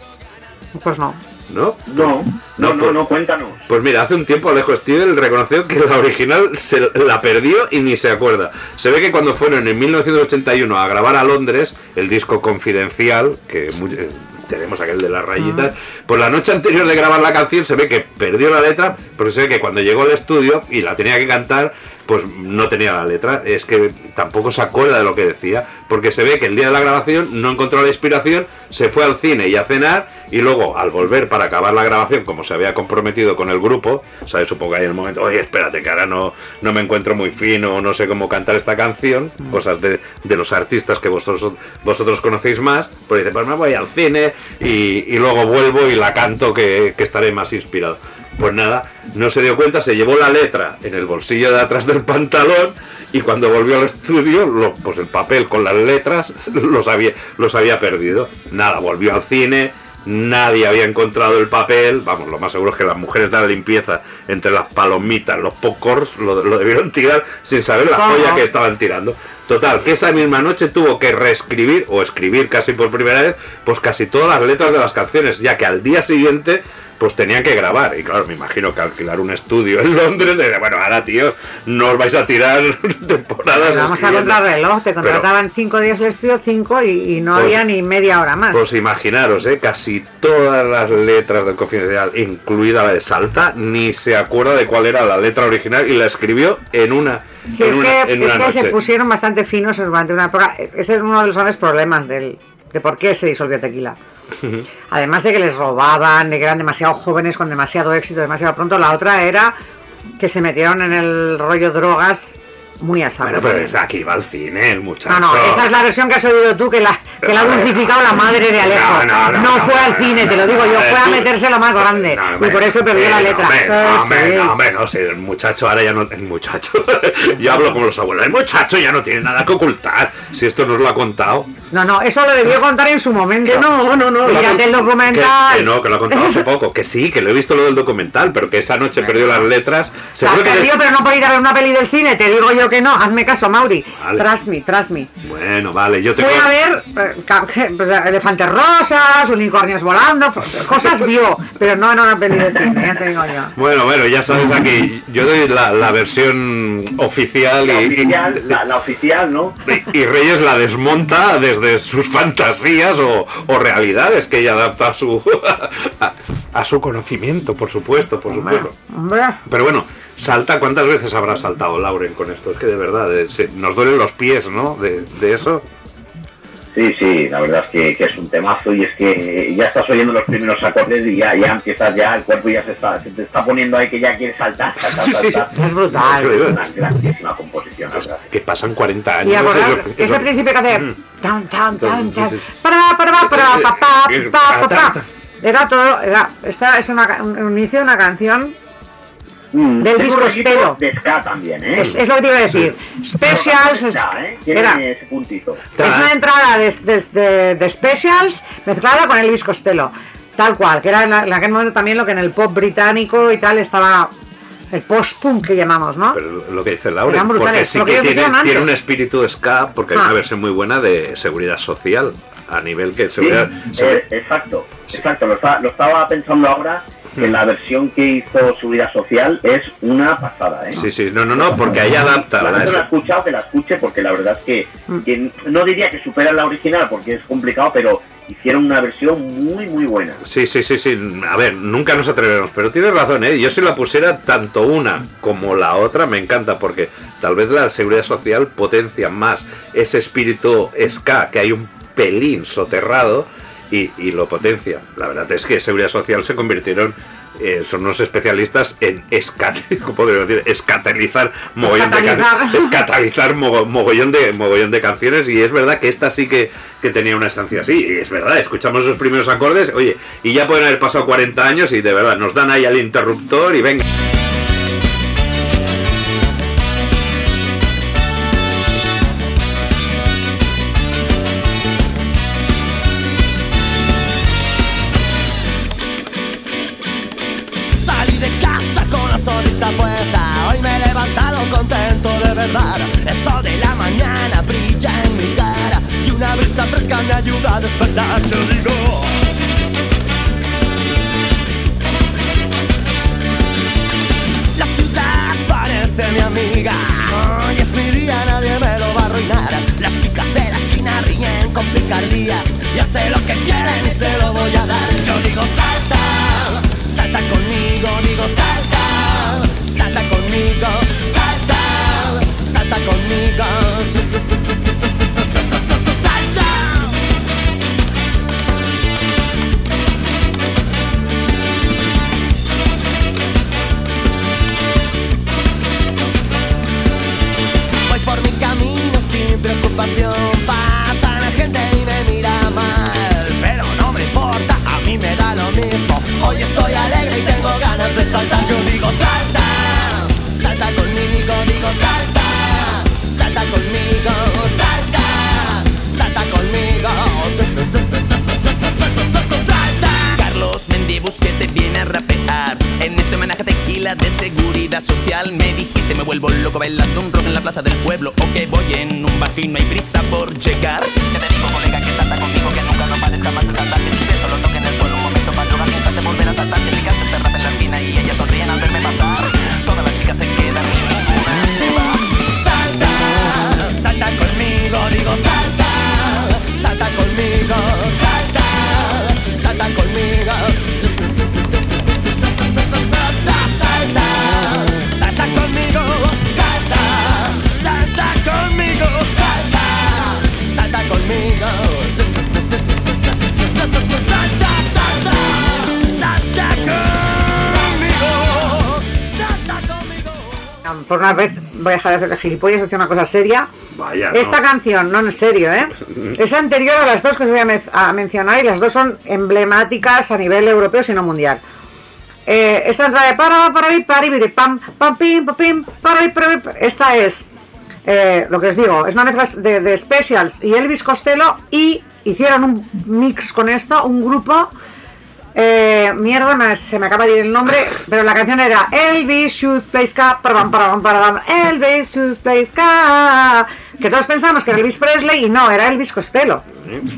[SPEAKER 3] Pues no.
[SPEAKER 1] ¿No?
[SPEAKER 6] No, no, no,
[SPEAKER 1] pues-
[SPEAKER 6] no, cuéntanos.
[SPEAKER 1] Pues mira, hace un tiempo Alejo Stivel reconoció que la original se la perdió y ni se acuerda. Se ve que cuando fueron en 1981 a grabar a Londres el disco Confidencial, que mu- eh, tenemos aquel de las rayitas, pues la noche anterior de grabar la canción se ve que perdió la letra, porque se ve que cuando llegó al estudio y la tenía que cantar, pues no tenía la letra. Es que tampoco se acuerda de lo que decía, porque se ve que el día de la grabación no encontró la inspiración, se fue al cine y a cenar, y luego al volver para acabar la grabación, como se había comprometido con el grupo, ¿sabes? Supongo que hay el momento, oye, espérate, que ahora no, no me encuentro muy fino, no sé cómo cantar esta canción, cosas de, de los artistas que vosotros, vosotros conocéis más, pues dice, pues me voy al cine y, y luego vuelvo y la canto que, que estaré más inspirado. Pues nada, no se dio cuenta, se llevó la letra en el bolsillo de atrás del pantalón y cuando volvió al estudio, lo- pues el papel con las letras los había, los había perdido. Nada, volvió al cine, nadie había encontrado el papel. Vamos, lo más seguro es que las mujeres de la limpieza, entre las palomitas, los popcorns, lo, lo debieron tirar sin saber la
[SPEAKER 3] ¿Cómo?
[SPEAKER 1] joya que estaban tirando. Total, que esa misma noche tuvo que reescribir o escribir casi por primera vez, pues casi todas las letras de las canciones, ya que al día siguiente pues tenían que grabar. Y claro, me imagino que alquilar un estudio en Londres, de, bueno, ahora tío, no os vais a tirar temporadas.
[SPEAKER 3] Vamos a
[SPEAKER 1] escribiendo".
[SPEAKER 3] contrarreloj, te
[SPEAKER 1] Pero-
[SPEAKER 3] contrataban cinco días el estudio, cinco y, y no
[SPEAKER 1] Pues-
[SPEAKER 3] había ni media hora más.
[SPEAKER 1] Pues imaginaros, ¿eh? casi todas las letras del Confidencial, incluida la de Salta, ni se acuerda de cuál era la letra original y la escribió en una,
[SPEAKER 3] Sí, es
[SPEAKER 1] una,
[SPEAKER 3] que, es que se pusieron bastante finos durante una época. Ese es uno de los grandes problemas del, de por qué se disolvió Tequila. Además de que les robaban, de que eran demasiado jóvenes con demasiado éxito, demasiado pronto, la otra era que se metieron en el rollo drogas muy a saco.
[SPEAKER 1] Bueno, pero es aquí va al cine el muchacho.
[SPEAKER 3] No, no, esa es la versión que has oído tú, que la, que la ha dulcificado la madre de Alejo.
[SPEAKER 1] No, no, no, no,
[SPEAKER 3] fue al cine, te lo digo yo, fue a meterse lo más grande. Y por eso perdió la letra.
[SPEAKER 1] hombre, no, hombre,
[SPEAKER 3] sí.
[SPEAKER 1] no, hombre, no sé, el muchacho ahora ya no. El muchacho. yo hablo como los abuelos. El muchacho ya no tiene nada que ocultar. Si esto nos lo ha contado.
[SPEAKER 3] No, no, eso lo debió contar en su momento.
[SPEAKER 1] No, no, no.
[SPEAKER 3] Mírate el documental.
[SPEAKER 1] Que, no, que lo ha contado hace poco. Que sí, que lo he visto lo del documental, pero que esa noche perdió las letras.
[SPEAKER 3] Las perdió, pero no por ir a ver una peli del cine. Te digo yo que no. Hazme caso, Mauri.
[SPEAKER 1] Vale.
[SPEAKER 3] Trust me, trust me.
[SPEAKER 1] Bueno, vale, yo tengo.
[SPEAKER 3] Fue a ver eh, pues, elefantes rosas, unicornios volando, pues, cosas vio, pero no en una peli de cine, ya te digo yo.
[SPEAKER 1] Bueno, bueno, ya sabes aquí, yo doy la, la versión oficial,
[SPEAKER 6] La
[SPEAKER 1] y,
[SPEAKER 6] oficial,
[SPEAKER 1] y-
[SPEAKER 6] la, la oficial, ¿no?
[SPEAKER 1] y- y Reyes la desmonta desde sus fantasías o, o realidades que ella adapta a su a, a su conocimiento, por supuesto, por supuesto.
[SPEAKER 3] Hombre,
[SPEAKER 1] Pero bueno, salta, ¿cuántas veces habrá saltado Lauren con esto? Es que de verdad, eh, se- nos duelen los pies, ¿no? De, de eso.
[SPEAKER 6] Sí, sí, la verdad es que, que es un temazo y es que ya estás oyendo los primeros acordes y ya, ya empiezas ya, el cuerpo ya se está, se te está poniendo ahí que ya quieres saltar, saltar, saltar.
[SPEAKER 3] es brutal.
[SPEAKER 6] Es una grandísima composición.
[SPEAKER 1] Que pasan 40 años.
[SPEAKER 3] Y acordar,
[SPEAKER 1] eso-
[SPEAKER 3] ese principio que hace
[SPEAKER 1] Mm.
[SPEAKER 3] tan tan tan tan para para para para pa, pa,
[SPEAKER 1] Sí,
[SPEAKER 3] pa, pa,
[SPEAKER 1] ta,
[SPEAKER 3] pa. era todo era esta es una un un inicio de una canción
[SPEAKER 6] Mm,
[SPEAKER 3] Del disco Estero.
[SPEAKER 6] De ska también, ¿eh?
[SPEAKER 3] es, es lo que te iba a decir specials es-
[SPEAKER 6] Ska, ¿eh? Tiene
[SPEAKER 3] era
[SPEAKER 6] ese puntito.
[SPEAKER 3] es una entrada de, de- de- de specials mezclada con Elvis Costello tal cual que era en, la- en aquel momento también lo que en el pop británico y tal estaba el post-punk que llamamos ¿no?
[SPEAKER 1] Pero lo que dice Laura, porque sí
[SPEAKER 3] que
[SPEAKER 1] que tiene, un espíritu ska, porque hay
[SPEAKER 3] Ah.
[SPEAKER 1] una versión muy buena de seguridad social, a nivel que
[SPEAKER 6] Sí,
[SPEAKER 1] seguridad... seguri-
[SPEAKER 6] eh, exacto, exacto. Lo, está- lo estaba pensando ahora que la versión que hizo Seguridad Social es una pasada, ¿eh?
[SPEAKER 1] Sí, sí, no, no, no, porque ahí adapta
[SPEAKER 6] La
[SPEAKER 1] la-
[SPEAKER 6] gente no la ha escuchado, que la escuche, porque la verdad es que, que no diría que supera la original, porque es complicado, pero hicieron una versión muy, muy buena.
[SPEAKER 1] Sí, sí, sí, sí. A ver, nunca nos atrevemos, pero tienes razón, ¿eh? Yo si la pusiera tanto una como la otra, me encanta, porque tal vez la seguridad social potencia más ese espíritu ska, que hay un pelín soterrado, y, y lo potencia. La verdad es que seguridad social se convirtieron, eh, son unos especialistas en escat, ¿cómo decir? escatalizar mogollón de can-
[SPEAKER 3] Escatalizar.
[SPEAKER 1] escatalizar mogo- mogollón de mogollón de canciones y es verdad que esta sí que, que tenía una estancia así y es verdad escuchamos esos primeros acordes oye y ya pueden haber pasado 40 años y de verdad nos dan ahí al interruptor y venga
[SPEAKER 7] Yo digo. La ciudad parece mi amiga. Hoy es mi día, nadie me lo va a arruinar. Las chicas de la esquina ríen con picardía. Ya sé lo que quieren y se lo voy a dar. Yo digo salta, salta conmigo, digo salta, salta conmigo, salta, salta conmigo. Hoy estoy alegre y tengo ganas de saltar. Yo digo salta, salta conmigo, digo salta, salta conmigo, salta, salta conmigo. Salta. Carlos Mendibus
[SPEAKER 10] que te viene a rapear. En este homenaje tequila de seguridad social me dijiste me vuelvo loco bailando un rock en la plaza del pueblo o que voy en un barco y no hay prisa por llegar. Ya te digo colega que salta conmigo que nunca no parezca más de saltar que solo toque en el suelo un momento para lograr Fiesta te volverás a saltar Que si cantes te rap en la esquina y ellas sonríen al verme pasar. Todas las chicas se quedan y ninguna se va. Salta, salta conmigo, digo salta Salta conmigo, salta, salta conmigo. Salta, salta, conmigo, salta, salta conmigo, salta, salta conmigo. Salta, salta,
[SPEAKER 3] Por una vez voy a dejar de hacer gilipollas hacer una cosa seria.
[SPEAKER 1] Vaya, no.
[SPEAKER 3] Esta canción, no en serio, ¿eh? Es anterior a las dos que os voy a, mencionar y las dos son emblemáticas a nivel europeo, si no mundial. Eh, esta entrada de para, para, para, pam, pam, pim, pam, pim, para, para, para. Esta es, eh, lo que os digo, es una mezcla de, de Specials y Elvis Costello y hicieron un mix con esto, un grupo. Eh, mierda, me- se me acaba de ir el nombre, pero la canción era Elvis Should Play Ska, parabam, parabam, parabam, Elvis Should Play Ska, que todos pensamos que era Elvis Presley y no, era Elvis Costello.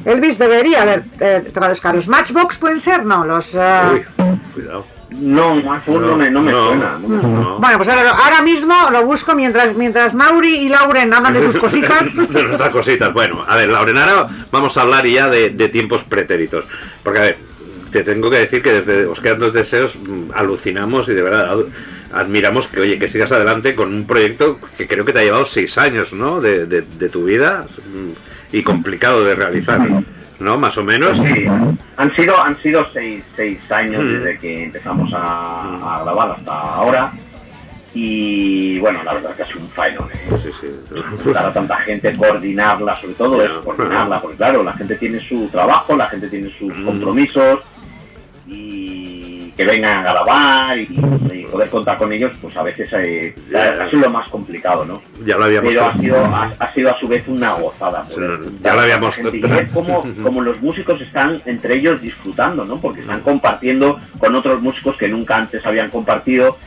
[SPEAKER 3] Elvis debería haber eh, tocado ska. ¿Los Matchbox pueden ser? No, los... eh,
[SPEAKER 1] Uy, cuidado.
[SPEAKER 6] No, no me, no me
[SPEAKER 1] No,
[SPEAKER 6] suena. no.
[SPEAKER 3] Bueno, pues ahora, ahora mismo lo busco mientras, mientras Mauri y Lauren hablan de sus cositas.
[SPEAKER 1] de nuestras cositas. Bueno, a ver, Lauren, ahora vamos a hablar ya de, de tiempos pretéritos. Porque, a ver, te tengo que decir que desde Os quedan dos deseos mm, alucinamos y de verdad ad- admiramos que, oye, que sigas adelante con un proyecto que creo que te ha llevado seis años, ¿no? De, de- de tu vida mm, y complicado de realizar, ¿no? Más o menos.
[SPEAKER 6] Sí, han sido, han sido seis, seis años
[SPEAKER 1] Mm.
[SPEAKER 6] desde que empezamos a, a grabar hasta ahora. Y bueno, la verdad que ha sido un failón. ¿eh?
[SPEAKER 1] Sí, sí.
[SPEAKER 6] Juntar a tanta gente, coordinarla, sobre todo es coordinarla, porque claro, la gente tiene su trabajo, la gente tiene sus compromisos que vengan a grabar y, y poder contar con ellos, pues a veces eh,
[SPEAKER 1] Ya.
[SPEAKER 6] ha sido lo más complicado, ¿no?
[SPEAKER 1] Ya lo habíamos
[SPEAKER 6] Pero ha sido, ha, ha sido a su vez una gozada.
[SPEAKER 1] Sí, ya lo habíamos
[SPEAKER 6] ver cómo, cómo los músicos están entre ellos disfrutando, ¿no? Porque están compartiendo con otros músicos que nunca antes habían compartido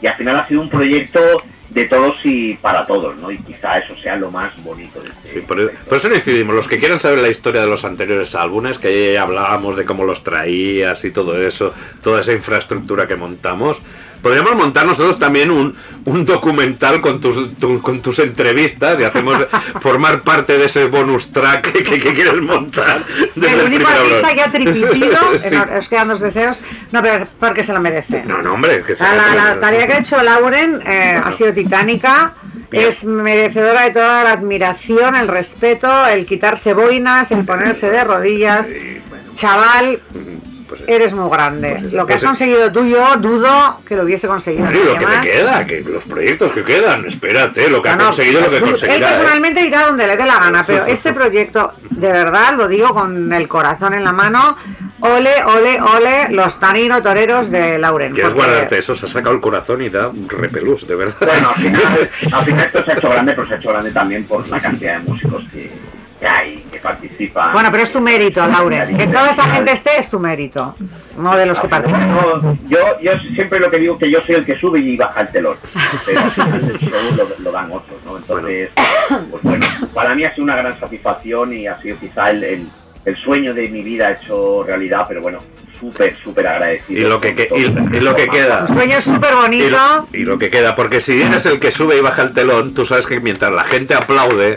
[SPEAKER 6] y al final ha sido un proyecto de todos y para todos, ¿no? Y quizá eso sea lo más bonito de este
[SPEAKER 1] Sí, por, por eso decidimos, los que quieran saber la historia de los anteriores álbumes, que hablábamos de cómo los traías y todo eso, toda esa infraestructura que montamos, podríamos montar nosotros también un, un documental con tus, tu- con tus entrevistas y hacemos formar parte de ese bonus track que, que- que quieres montar. desde
[SPEAKER 3] El único artista que ha tripitido,
[SPEAKER 1] Sí.
[SPEAKER 3] Os quedan dos deseos, no, pero porque se lo merece.
[SPEAKER 1] No, no, hombre, que
[SPEAKER 3] La, la- la tarea que ha hecho Lauren eh, ha sido titánica.
[SPEAKER 1] Bien.
[SPEAKER 3] Es merecedora de toda la admiración, el respeto, el quitarse boinas, el ponerse de rodillas. Chaval,
[SPEAKER 1] Pues,
[SPEAKER 3] eres muy grande.
[SPEAKER 1] Pues eso,
[SPEAKER 3] lo que
[SPEAKER 1] pues
[SPEAKER 3] has conseguido tú, yo dudo que lo hubiese conseguido.
[SPEAKER 1] y lo que me
[SPEAKER 3] más.
[SPEAKER 1] queda, que los proyectos que quedan, espérate, lo que
[SPEAKER 3] No,
[SPEAKER 1] ha
[SPEAKER 3] no,
[SPEAKER 1] conseguido, lo que
[SPEAKER 3] él
[SPEAKER 1] conseguirá. ¿eh?
[SPEAKER 3] personalmente irá donde le dé la gana, pero este proyecto, de verdad, lo digo con el corazón en la mano, ole, ole, ole, los tanino toreros de Lauren.
[SPEAKER 1] Quieres
[SPEAKER 3] porque-
[SPEAKER 1] guardarte eso, se ha sacado el corazón y da un repelús, de verdad.
[SPEAKER 6] Bueno, al final, al final esto se ha hecho grande, pero se ha hecho grande también por la cantidad de músicos que, que hay, participan.
[SPEAKER 3] Bueno, pero es tu mérito, Lauren. Que toda esa gente esté es tu mérito, no de los que participan.
[SPEAKER 6] No, yo, yo siempre lo que digo que yo soy el que sube y baja el telón, pero lo, lo dan otros, ¿no? Entonces, pues bueno, para mí ha sido una gran satisfacción y ha sido quizá el, el, el sueño de mi vida hecho realidad, pero bueno, súper, súper agradecido.
[SPEAKER 1] Y lo que, que- y- y lo que queda.
[SPEAKER 3] Un sueño súper
[SPEAKER 1] Y
[SPEAKER 3] bonito.
[SPEAKER 1] lo, y lo que queda, porque si eres el que sube y baja el telón, tú sabes que mientras la gente aplaude,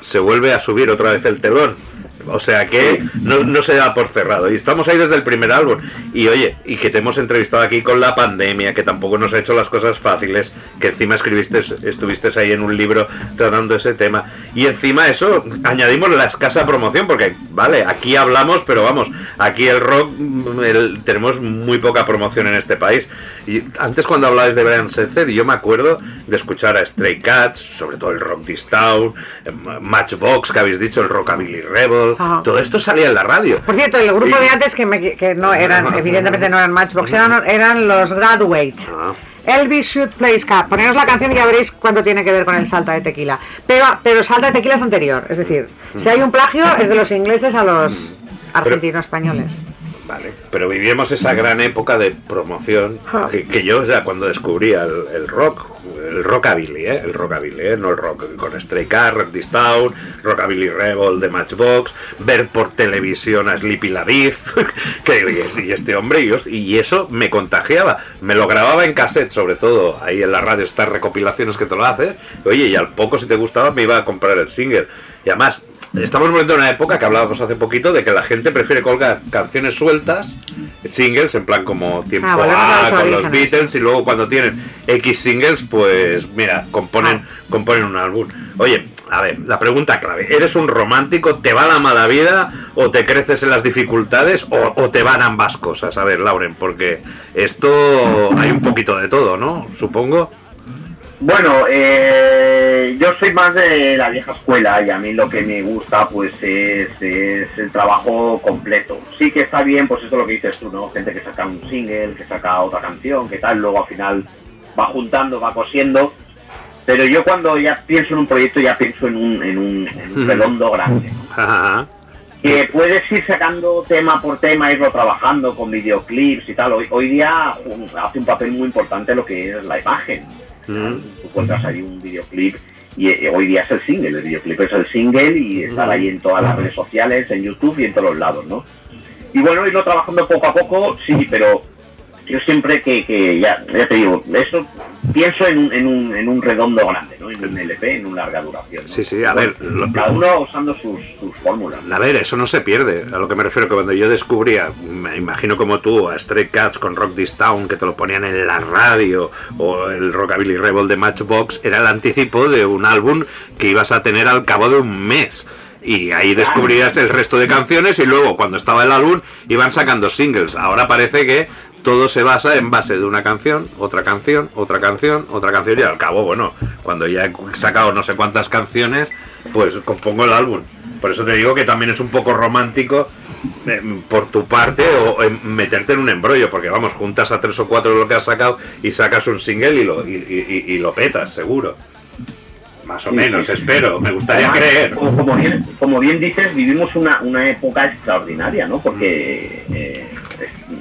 [SPEAKER 1] se vuelve a subir otra vez el telón. O sea que no, se da por cerrado. Y estamos ahí desde el primer álbum. Y oye, y que te hemos entrevistado aquí con la pandemia, que tampoco nos ha hecho las cosas fáciles, que encima escribiste, estuviste ahí en un libro tratando ese tema. Y encima eso, añadimos la escasa promoción, porque, vale, aquí hablamos, pero vamos, aquí el rock mm, tenemos muy poca promoción en este país. Y antes cuando hablabais de Brian Setzer, yo me acuerdo de escuchar a Stray Cats, sobre todo el Rock This Town, eh, Matchbox, que habéis dicho, el Rockabilly Rebel,
[SPEAKER 3] Ajá.
[SPEAKER 1] todo esto salía en la radio.
[SPEAKER 3] Por cierto, el grupo
[SPEAKER 1] Y-
[SPEAKER 3] de antes que, me- que no eran, evidentemente no eran Matchbox, eran, eran los Graduate.
[SPEAKER 1] Ah.
[SPEAKER 3] Elvis Should Play Ska. Poneros la canción y ya veréis cuánto tiene que ver con el salta de tequila. Pero, pero salta de tequila es anterior. Es decir, si hay un plagio es de los ingleses a los argentino-españoles.
[SPEAKER 1] Vale, pero vivimos esa gran época de promoción que, que yo, sea, cuando descubría el, el rock, el rockabilly, ¿eh? el rockabilly, ¿eh? no el rock, con Stray Rock This Town, Rockabilly Rebel de Matchbox, ver por televisión a Sleepy Lavif, que y este, hombre, y, y eso me contagiaba, me lo grababa en cassette, sobre todo, ahí en la radio, estas recopilaciones que te lo haces, oye, y al poco si te gustaba me iba a comprar el single, y además... Estamos viviendo una época que hablábamos hace poquito de que la gente prefiere colgar canciones sueltas, singles, en plan como tiempo
[SPEAKER 3] Ah, a
[SPEAKER 1] A
[SPEAKER 3] los
[SPEAKER 1] con los. Beatles y luego cuando tienen X singles, pues mira, componen,
[SPEAKER 3] Ah.
[SPEAKER 1] componen un álbum. Oye, a ver, la pregunta clave, ¿eres un romántico? ¿Te va la mala vida? ¿O te creces en las dificultades? ¿O, o te van ambas cosas? A ver, Lauren, porque esto hay un poquito de todo, ¿no? Supongo.
[SPEAKER 6] Bueno, eh, yo soy más de la vieja escuela y a mí lo que me gusta pues es, es el trabajo completo. Sí que está bien, pues esto es lo que dices tú, ¿no? Gente que saca un single, que saca otra canción, que tal, luego al final va juntando, va cosiendo. Pero yo cuando ya pienso en un proyecto ya pienso en un, en un, en un redondo grande. Que puedes ir sacando tema por tema, irlo trabajando con videoclips y tal. Hoy, hoy día hace un papel muy importante lo que es la imagen.
[SPEAKER 1] Mm.
[SPEAKER 6] Tú encuentras ahí un videoclip y eh, hoy día es el single, el videoclip es el single y estar ahí en todas las redes sociales, en YouTube y en todos los lados, ¿no? Y bueno, irlo trabajando poco a poco, sí, pero yo siempre que, que ya, ya te digo, eso pienso en un, en un, en un redondo grande, ¿no? En un LP, en una larga duración. ¿no?
[SPEAKER 1] Sí, sí, a ver, lo-
[SPEAKER 6] Cada uno usando sus, sus fórmulas.
[SPEAKER 1] A ver, eso no se pierde. A lo que me refiero que cuando yo descubría, me imagino como tú, a Stray Cats con Rock This Town, que te lo ponían en la radio, o el Rockabilly Rebel de Matchbox, era el anticipo de un álbum que ibas a tener al cabo de un mes. Y ahí descubrías el resto de canciones y luego cuando estaba el álbum iban sacando singles. Ahora parece que todo se basa en base de una canción, otra canción, otra canción, otra canción y al cabo, bueno, cuando ya he sacado no sé cuántas canciones, pues compongo el álbum. Por eso te digo que también es un poco romántico eh, por tu parte o meterte en un embrollo, porque vamos, juntas a tres o cuatro de lo que has sacado y sacas un single y lo, y, y- y- y lo petas, seguro. Más o
[SPEAKER 6] Sí,
[SPEAKER 1] menos,
[SPEAKER 6] sí.
[SPEAKER 1] espero, me gustaría
[SPEAKER 6] Además,
[SPEAKER 1] creer.
[SPEAKER 6] Como, como bien, como bien dices, vivimos una, una época extraordinaria, ¿no? Porque eh,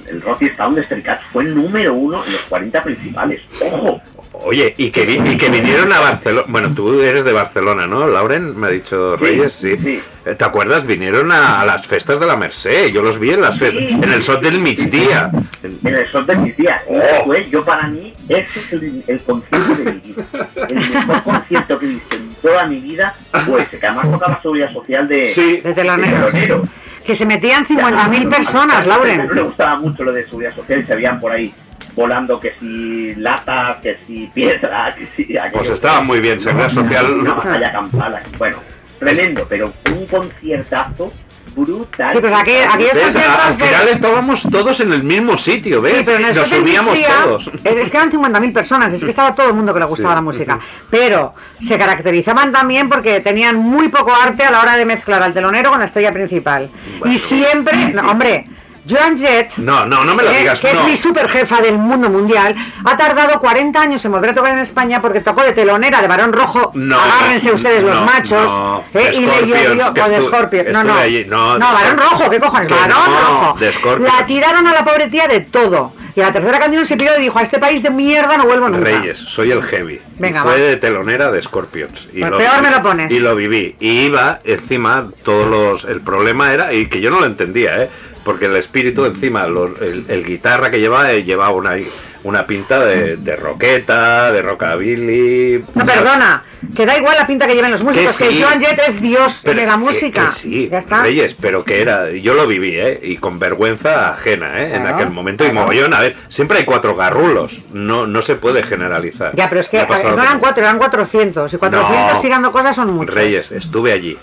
[SPEAKER 6] el Rocky Town de Cats fue el número uno en los 40 principales. ¡Ojo!
[SPEAKER 1] Oye, y que, vi- y que vinieron a Barcelona. Bueno, tú eres de Barcelona, ¿no, Lauren? Me ha dicho
[SPEAKER 6] Sí,
[SPEAKER 1] Reyes, sí.
[SPEAKER 6] sí.
[SPEAKER 1] Eh, ¿Te acuerdas? Vinieron a, a las festas de la Merced. Yo los vi en las festas.
[SPEAKER 6] Sí.
[SPEAKER 1] En el Sot del Migdía. En-
[SPEAKER 6] En el sol de mis días. Y
[SPEAKER 1] Oh.
[SPEAKER 6] después, yo para mí, ese es el, el concierto de mi vida. El mejor concierto que he visto en toda mi vida fue ese, que además tocaba seguridad social de,
[SPEAKER 1] Sí.
[SPEAKER 3] De teloneros.
[SPEAKER 6] telonero.
[SPEAKER 3] Que se metían 50.000
[SPEAKER 6] Ya,
[SPEAKER 3] personas, Lauren.
[SPEAKER 6] le gustaba mucho lo de seguridad social y se veían por ahí volando que si latas, que si piedra, que si... aquello.
[SPEAKER 1] Pues estaba muy bien, seguridad social.
[SPEAKER 6] Una batalla campal. Bueno, tremendo, pero un conciertazo brutal.
[SPEAKER 3] Sí, pues aquí- aquellos
[SPEAKER 1] ¿Ves? A- Al
[SPEAKER 3] de-
[SPEAKER 1] final estábamos todos en el mismo sitio, ¿ves?
[SPEAKER 3] Sí, pero en el
[SPEAKER 1] Nos
[SPEAKER 3] Migdia,
[SPEAKER 1] todos.
[SPEAKER 3] eh, Es que eran 50.000 personas, es que estaba todo el mundo que le gustaba
[SPEAKER 1] Sí.
[SPEAKER 3] la música. Pero se caracterizaban también porque tenían muy poco arte a la hora de mezclar al telonero con la estrella principal. Y siempre, no, hombre, Joan Jett,
[SPEAKER 1] No, no, no me lo
[SPEAKER 3] eh,
[SPEAKER 1] digas.
[SPEAKER 3] que
[SPEAKER 1] no.
[SPEAKER 3] es mi super jefa del mundo mundial, ha tardado 40 años en volver a tocar en España porque tocó de telonera de Barón Rojo.
[SPEAKER 1] No,
[SPEAKER 3] Agárrense ustedes los machos.
[SPEAKER 1] no,
[SPEAKER 3] eh, y de
[SPEAKER 1] que
[SPEAKER 3] o de Scorpion. No, no.
[SPEAKER 1] allí, no,
[SPEAKER 3] no, Barón. Rojo, ¿qué cojones? Barón Rojo. La tiraron a la pobre tía de todo. Y a la tercera canción se piró y dijo, a este país de mierda no vuelvo nunca.
[SPEAKER 1] Reyes, soy el heavy.
[SPEAKER 3] Venga,
[SPEAKER 1] y fue
[SPEAKER 3] va.
[SPEAKER 1] de telonera de Scorpions. Y
[SPEAKER 3] Pues peor me lo pones.
[SPEAKER 1] Y lo viví. Y iba encima, todos los. El problema era, y que yo no lo entendía, ¿eh? Porque el espíritu encima, los- el, el guitarra que llevaba, eh, llevaba una, una pinta de, de roqueta, de rockabilly.
[SPEAKER 3] No,
[SPEAKER 1] ¿sabes?
[SPEAKER 3] perdona, que da igual la pinta que lleven los músicos, que,
[SPEAKER 1] sí.
[SPEAKER 3] Joan Jett es Dios
[SPEAKER 1] Pero
[SPEAKER 3] de la
[SPEAKER 1] que-
[SPEAKER 3] música.
[SPEAKER 1] que sí,
[SPEAKER 3] ya está.
[SPEAKER 1] Reyes, pero que era, yo lo viví, ¿eh? Y con vergüenza ajena, ¿eh? En aquel momento. Y mogollón, a ver, siempre hay cuatro garrulos, no, no se puede generalizar.
[SPEAKER 3] Ya, pero es que no eran cuatro, eran 400. Y 400
[SPEAKER 1] No.
[SPEAKER 3] tirando cosas son muchos.
[SPEAKER 1] Reyes, estuve allí.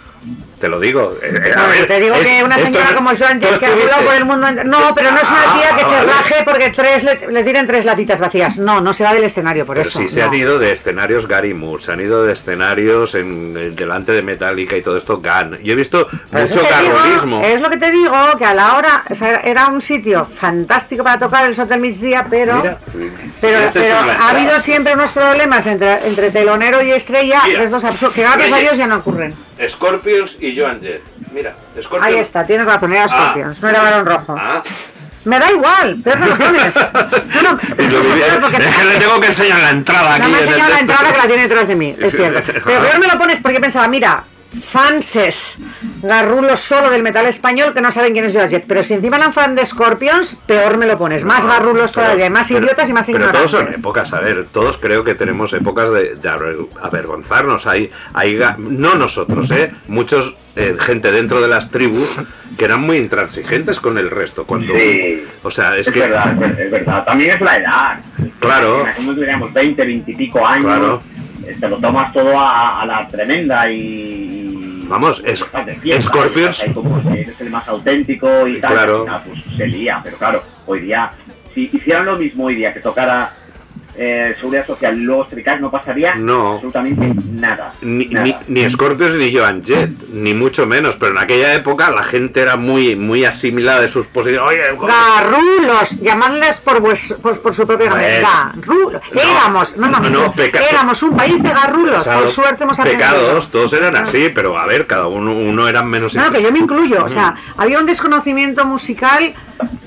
[SPEAKER 1] Te lo digo. eh, eh, a
[SPEAKER 3] No,
[SPEAKER 1] ver,
[SPEAKER 3] te digo
[SPEAKER 1] es-
[SPEAKER 3] que una
[SPEAKER 1] esto
[SPEAKER 3] señora
[SPEAKER 1] no-
[SPEAKER 3] como Joan
[SPEAKER 1] ¿tú
[SPEAKER 3] Jett que ha por el mundo No, pero no es una
[SPEAKER 1] Ah,
[SPEAKER 3] tía que se
[SPEAKER 1] vale.
[SPEAKER 3] raje porque tres le, le tiren tres latitas vacías. No, no se va del escenario por
[SPEAKER 1] Pero
[SPEAKER 3] eso.
[SPEAKER 1] sí se han ido de escenarios Gary Moore, se han ido de escenarios en, delante de Metallica y todo esto Gun. Yo he visto
[SPEAKER 3] Pero
[SPEAKER 1] mucho garrulismo.
[SPEAKER 3] Es lo que te digo, que a la hora. o sea, era un sitio fantástico para tocar el Hotel Migdia, pero.
[SPEAKER 1] Mira,
[SPEAKER 3] pero
[SPEAKER 1] este
[SPEAKER 3] pero ha habido siempre unos problemas entre, entre telonero y estrella,
[SPEAKER 1] Mira.
[SPEAKER 3] los dos absurdos, que gracias a. Dios ya no ocurren.
[SPEAKER 1] Scorpions y Joan Jett. Mira, Scorpions.
[SPEAKER 3] Ahí está, tienes razón, era
[SPEAKER 1] Ah.
[SPEAKER 3] Scorpions, no era Barón Rojo.
[SPEAKER 1] Ah,
[SPEAKER 3] Me da igual, peor me lo pones. No, no,
[SPEAKER 1] Y lo
[SPEAKER 3] peor porque-
[SPEAKER 1] es que le tengo que enseñar la entrada aquí.
[SPEAKER 3] no me ha
[SPEAKER 1] en
[SPEAKER 3] enseñado la entrada que la tiene detrás de mí, es cierto. Pero peor me lo pones porque pensaba, mira, fanses garrulos solo del metal español que no saben quién es Jett. Pero si encima eran fan de Scorpions, peor me lo pones. Más garrulos
[SPEAKER 1] Pero-
[SPEAKER 3] todavía, más
[SPEAKER 1] pero-
[SPEAKER 3] idiotas y más
[SPEAKER 1] Pero
[SPEAKER 3] ignorantes.
[SPEAKER 1] todos son épocas, a ver, todos creo que tenemos épocas de, de aver- avergonzarnos. Hay, hay, ga- no nosotros, ¿eh? Muchos, eh, gente dentro de las tribus que eran muy intransigentes con el resto. Cuando,
[SPEAKER 6] Sí.
[SPEAKER 1] O sea, es,
[SPEAKER 6] Es,
[SPEAKER 1] que...
[SPEAKER 6] verdad, es ver- es verdad. También es la edad.
[SPEAKER 1] Claro.
[SPEAKER 6] Como tuviéramos 20, 20 y pico años,
[SPEAKER 1] Claro.
[SPEAKER 6] eh, te lo tomas todo a, a la tremenda y...
[SPEAKER 1] Vamos, es- Scorpions-
[SPEAKER 6] como eres el más auténtico y tal.
[SPEAKER 1] Claro.
[SPEAKER 6] y final, pues se lía, pero claro, hoy día, si hicieran lo mismo hoy día, que tocara eh, Seguridad Social Street Cat, no pasaría
[SPEAKER 1] No.
[SPEAKER 6] absolutamente nada.
[SPEAKER 1] Ni,
[SPEAKER 6] nada.
[SPEAKER 1] ni, ni Scorpions ni Joan Jett, ni mucho menos, pero en aquella época la gente era muy, muy asimilada de sus posiciones. Oye,
[SPEAKER 3] Garrulos, llamadles por, vues- por, por su propio nombre.
[SPEAKER 1] Bueno.
[SPEAKER 3] Garrulos.
[SPEAKER 1] No,
[SPEAKER 3] éramos, no, no, éramos un país de garrulos.
[SPEAKER 1] o sea,
[SPEAKER 3] por suerte hemos aprendido.
[SPEAKER 1] pecados, todos eran así, pero a ver, cada uno, uno eran menos...
[SPEAKER 3] No, que yo me incluyo. O sea, había un desconocimiento musical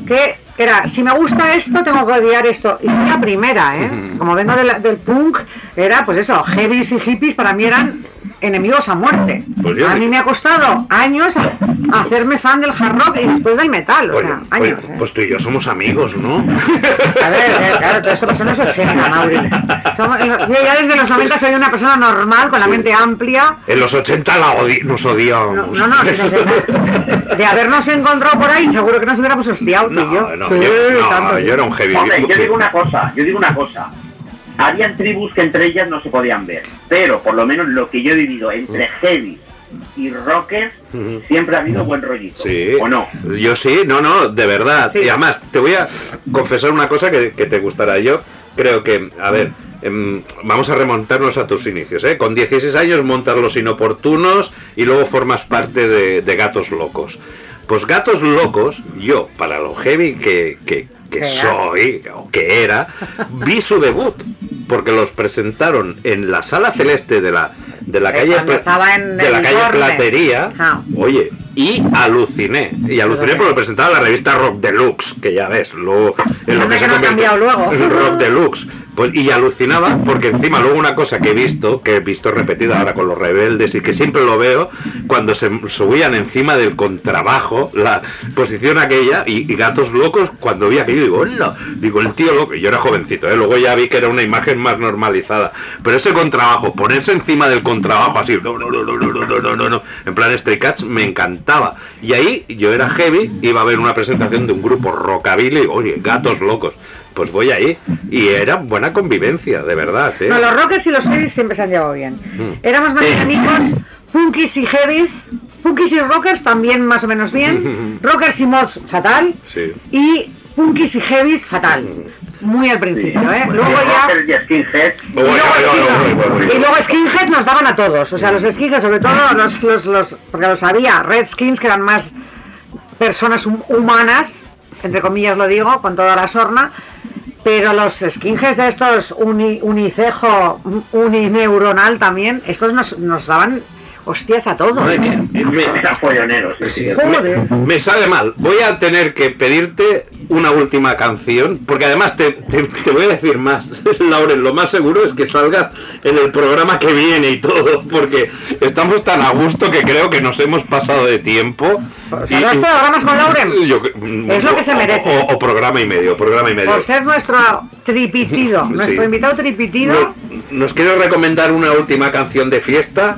[SPEAKER 3] que era, si me gusta esto, tengo que odiar esto. Y fui la primera, ¿eh? Como vengo de la- del punk, era, pues eso, heavies y hippies para mí eran enemigos a muerte.
[SPEAKER 1] Pues yo
[SPEAKER 3] a
[SPEAKER 1] sí.
[SPEAKER 3] mí me ha costado años a- hacerme fan del hard rock y después del metal. O
[SPEAKER 1] Oye,
[SPEAKER 3] sea,
[SPEAKER 1] oye,
[SPEAKER 3] años. ¿eh?
[SPEAKER 1] pues tú y yo somos amigos, ¿no?
[SPEAKER 3] A ver, claro, todo esto pasó en los 80, Mauri. Somos- yo ya desde los 90 soy una persona normal, con la mente amplia.
[SPEAKER 1] En los 80 la odi- nos
[SPEAKER 3] No,
[SPEAKER 1] odiábamos.
[SPEAKER 3] no, no, nos- de habernos encontrado por ahí, seguro que nos hubiéramos hostiado, tú y yo.
[SPEAKER 1] No, no,
[SPEAKER 3] Sí,
[SPEAKER 1] yo, no, yo era un heavy.
[SPEAKER 6] Hombre, yo digo una cosa, yo digo una cosa. Habían tribus que entre ellas no se podían ver, pero por lo menos lo que yo he vivido entre heavy y rockers, siempre ha habido buen rollito.
[SPEAKER 1] Sí.
[SPEAKER 6] ¿O no?
[SPEAKER 1] Yo sí, no, no, de verdad.
[SPEAKER 3] Sí.
[SPEAKER 1] Y además, te voy a confesar una cosa que, que te gustará. Yo creo que, a ver, em, vamos a remontarnos a tus inicios, ¿eh? Con 16 años montas los inoportunos y luego formas parte de, de Gatos Locos. Pues Gatos Locos, yo, para lo heavy que, que, que soy, o que era, vi su debut. Porque los presentaron en la sala celeste de la, de la
[SPEAKER 3] Eh,
[SPEAKER 1] calle,
[SPEAKER 3] en
[SPEAKER 1] de la calle. Platería.
[SPEAKER 3] Ah.
[SPEAKER 1] Oye, y aluciné. Y aluciné porque lo presentaba la revista Rock Deluxe, que ya ves, luego en lo que se
[SPEAKER 3] no ha cambiado luego.
[SPEAKER 1] Rock Deluxe. Pues, y alucinaba porque encima luego una cosa que he visto, que he visto repetida ahora con los rebeldes y que siempre lo veo, cuando se subían encima del contrabajo, la posición aquella, y, gatos locos, cuando vi aquello, digo, hola, digo, el tío loco, yo era jovencito, ¿eh? luego ya vi que era una imagen más normalizada, pero ese contrabajo, ponerse encima del contrabajo así, no, no, no, no, no, no, no, no, no, en plan Stray Cats, me encantaba. Y ahí yo era heavy, iba a ver una presentación de un grupo rockabilly, oye, gatos locos. Pues voy ahí. Y era buena convivencia, de verdad, ¿eh?
[SPEAKER 3] No, los rockers y los heavies siempre se han llevado bien.
[SPEAKER 1] Mm.
[SPEAKER 3] Éramos más enemigos, punkis y heavies. Punkis y rockers también más o menos bien. rockers y mods, fatal.
[SPEAKER 1] Sí.
[SPEAKER 3] Y punkis y heavies, fatal. Muy al principio, ¿eh? Luego
[SPEAKER 6] Y
[SPEAKER 3] ya...
[SPEAKER 6] rockers y skinhead,
[SPEAKER 3] Y luego, skinhead, y luego skinheads nos daban a todos. O sea, los skinheads, sobre todo los, los, los porque los había, redskins, que eran más personas hum- humanas, entre comillas lo digo, con toda la sorna. Pero los skinheads de estos uni- unicejo, unineuronal también, estos nos, nos daban hostias a todos.
[SPEAKER 1] Madre mía, me-. Me sabe mal. Voy a tener que pedirte una última canción, porque además te, te- te voy a decir más. Lauren, lo más seguro es que salgas en el programa que viene y todo, porque estamos tan a gusto que creo que nos hemos pasado de tiempo.
[SPEAKER 3] Dos programas con Lauren.
[SPEAKER 1] yo
[SPEAKER 3] Es lo que se merece.
[SPEAKER 1] O, o programa y medio, programa y medio.
[SPEAKER 3] Por ser nuestro tripitido, nuestro
[SPEAKER 1] Sí.
[SPEAKER 3] invitado tripitido.
[SPEAKER 1] ¿Nos, ¿Nos quieres recomendar una última canción de fiesta?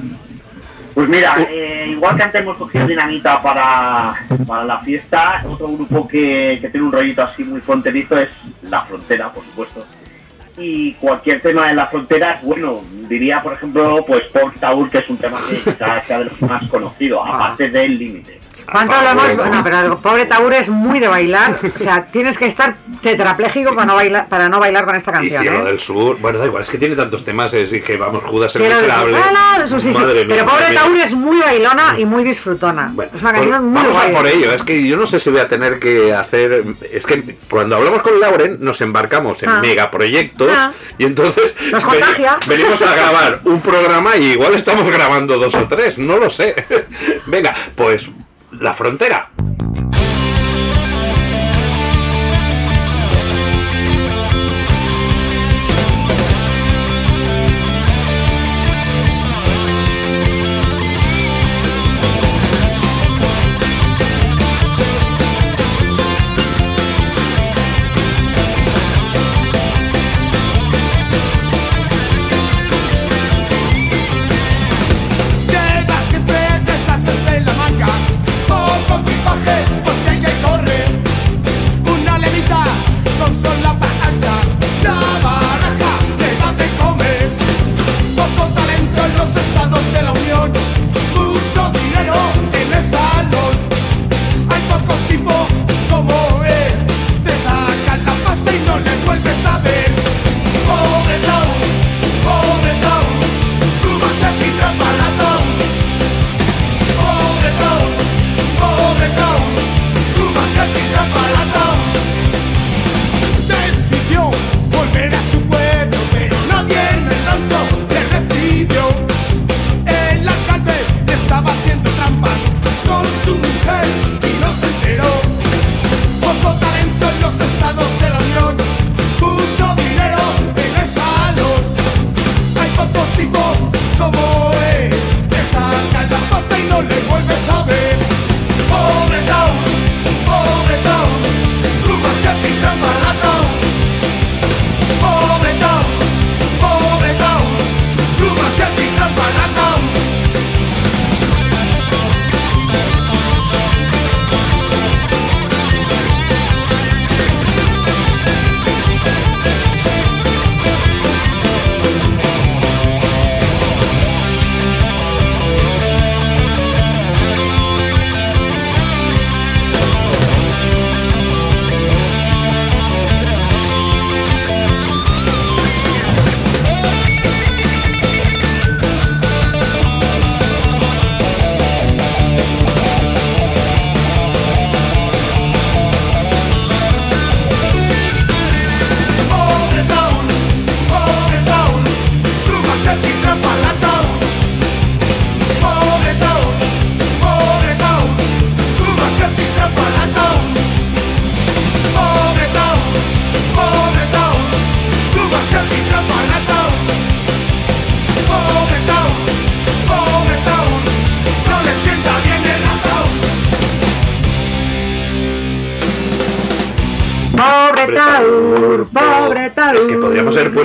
[SPEAKER 6] Pues mira, eh, igual que antes hemos cogido dinamita para, para la fiesta, otro grupo que, que tiene un rollito así muy fronterizo es La Frontera, por supuesto. Y cualquier tema de La Frontera bueno. Diría, por ejemplo, pues Pop Tour, que es un tema que quizás sea de los más conocidos, aparte del límite.
[SPEAKER 3] ¿Cuánto
[SPEAKER 1] Ah,
[SPEAKER 3] hablamos?
[SPEAKER 1] bueno.
[SPEAKER 3] Bueno, pero el pobre Taur es muy de bailar. O sea, tienes que estar tetrapléjico para no bailar, para no bailar con esta
[SPEAKER 1] Y
[SPEAKER 3] canción.
[SPEAKER 1] Cielo
[SPEAKER 3] ¿eh?
[SPEAKER 1] del Sur. Bueno, da igual, es que tiene tantos temas, es y que vamos, Judas el miserable.
[SPEAKER 3] sí, sí.
[SPEAKER 1] Madre mía,
[SPEAKER 3] Pero pobre
[SPEAKER 1] madre mía.
[SPEAKER 3] Taur es muy bailona y muy disfrutona.
[SPEAKER 1] Bueno,
[SPEAKER 3] es una
[SPEAKER 1] pues
[SPEAKER 3] canción muy
[SPEAKER 1] vamos a por ello, es que yo no sé si voy a tener que hacer. Es que cuando hablamos con Lauren nos embarcamos en
[SPEAKER 3] Ah.
[SPEAKER 1] megaproyectos
[SPEAKER 3] Ah.
[SPEAKER 1] y entonces
[SPEAKER 3] Nos contagia.
[SPEAKER 1] venimos a grabar un programa y igual estamos grabando dos o tres, no lo sé. Venga, pues la frontera.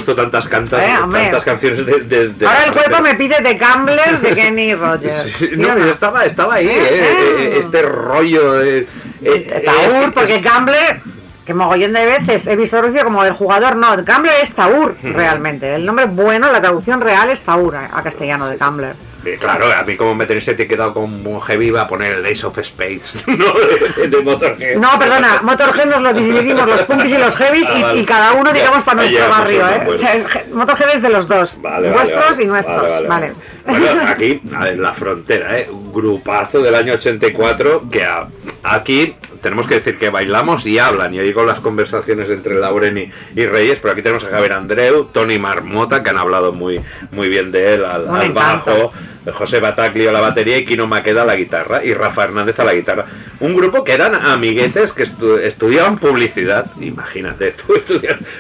[SPEAKER 1] Puesto tantas, cantas,
[SPEAKER 3] Eh,
[SPEAKER 1] tantas canciones de, de- de
[SPEAKER 3] Ahora el cuerpo me pide de Gambler de Kenny Rogers.
[SPEAKER 1] Sí,
[SPEAKER 3] ¿sí
[SPEAKER 1] no,
[SPEAKER 3] no?
[SPEAKER 1] estaba, estaba ahí,
[SPEAKER 3] Eh,
[SPEAKER 1] eh,
[SPEAKER 3] eh.
[SPEAKER 1] este rollo. eh, eh,
[SPEAKER 3] Taur, porque Gambler, que mogollón de veces he visto traducido como el jugador, no, Gambler es Taur, realmente. El nombre bueno, la traducción real es Taur a a castellano de Gambler.
[SPEAKER 1] Claro, a mí como me tenéis etiquetado como heavy va a poner el Ace of Spades, ¿no? De, Motorhead.
[SPEAKER 3] No, perdona, Motorhead nos lo dividimos los punkis y los heavies
[SPEAKER 1] Ah,
[SPEAKER 3] y,
[SPEAKER 1] vale.
[SPEAKER 3] y cada uno, digamos, para nuestro
[SPEAKER 1] a
[SPEAKER 3] barrio, ¿eh?
[SPEAKER 1] acuerdo.
[SPEAKER 3] O sea, el Motorhead es de los dos,
[SPEAKER 1] Vale,
[SPEAKER 3] vuestros
[SPEAKER 1] vale.
[SPEAKER 3] y nuestros,
[SPEAKER 1] Vale, Bueno, aquí, ver, la frontera, ¿eh? Un grupazo del año 84 que a- aquí tenemos que decir que bailamos y hablan. Y oigo las conversaciones entre Lauren y, y Reyes, pero aquí tenemos a Javier Andreu, Tony Marmota, que han hablado muy, muy bien de él al, bajo, José Bataclio a la batería y Kino Maqueda a la guitarra y Rafa Hernández a la guitarra. Un grupo que eran amiguetes que estu- estudiaban publicidad, imagínate, tú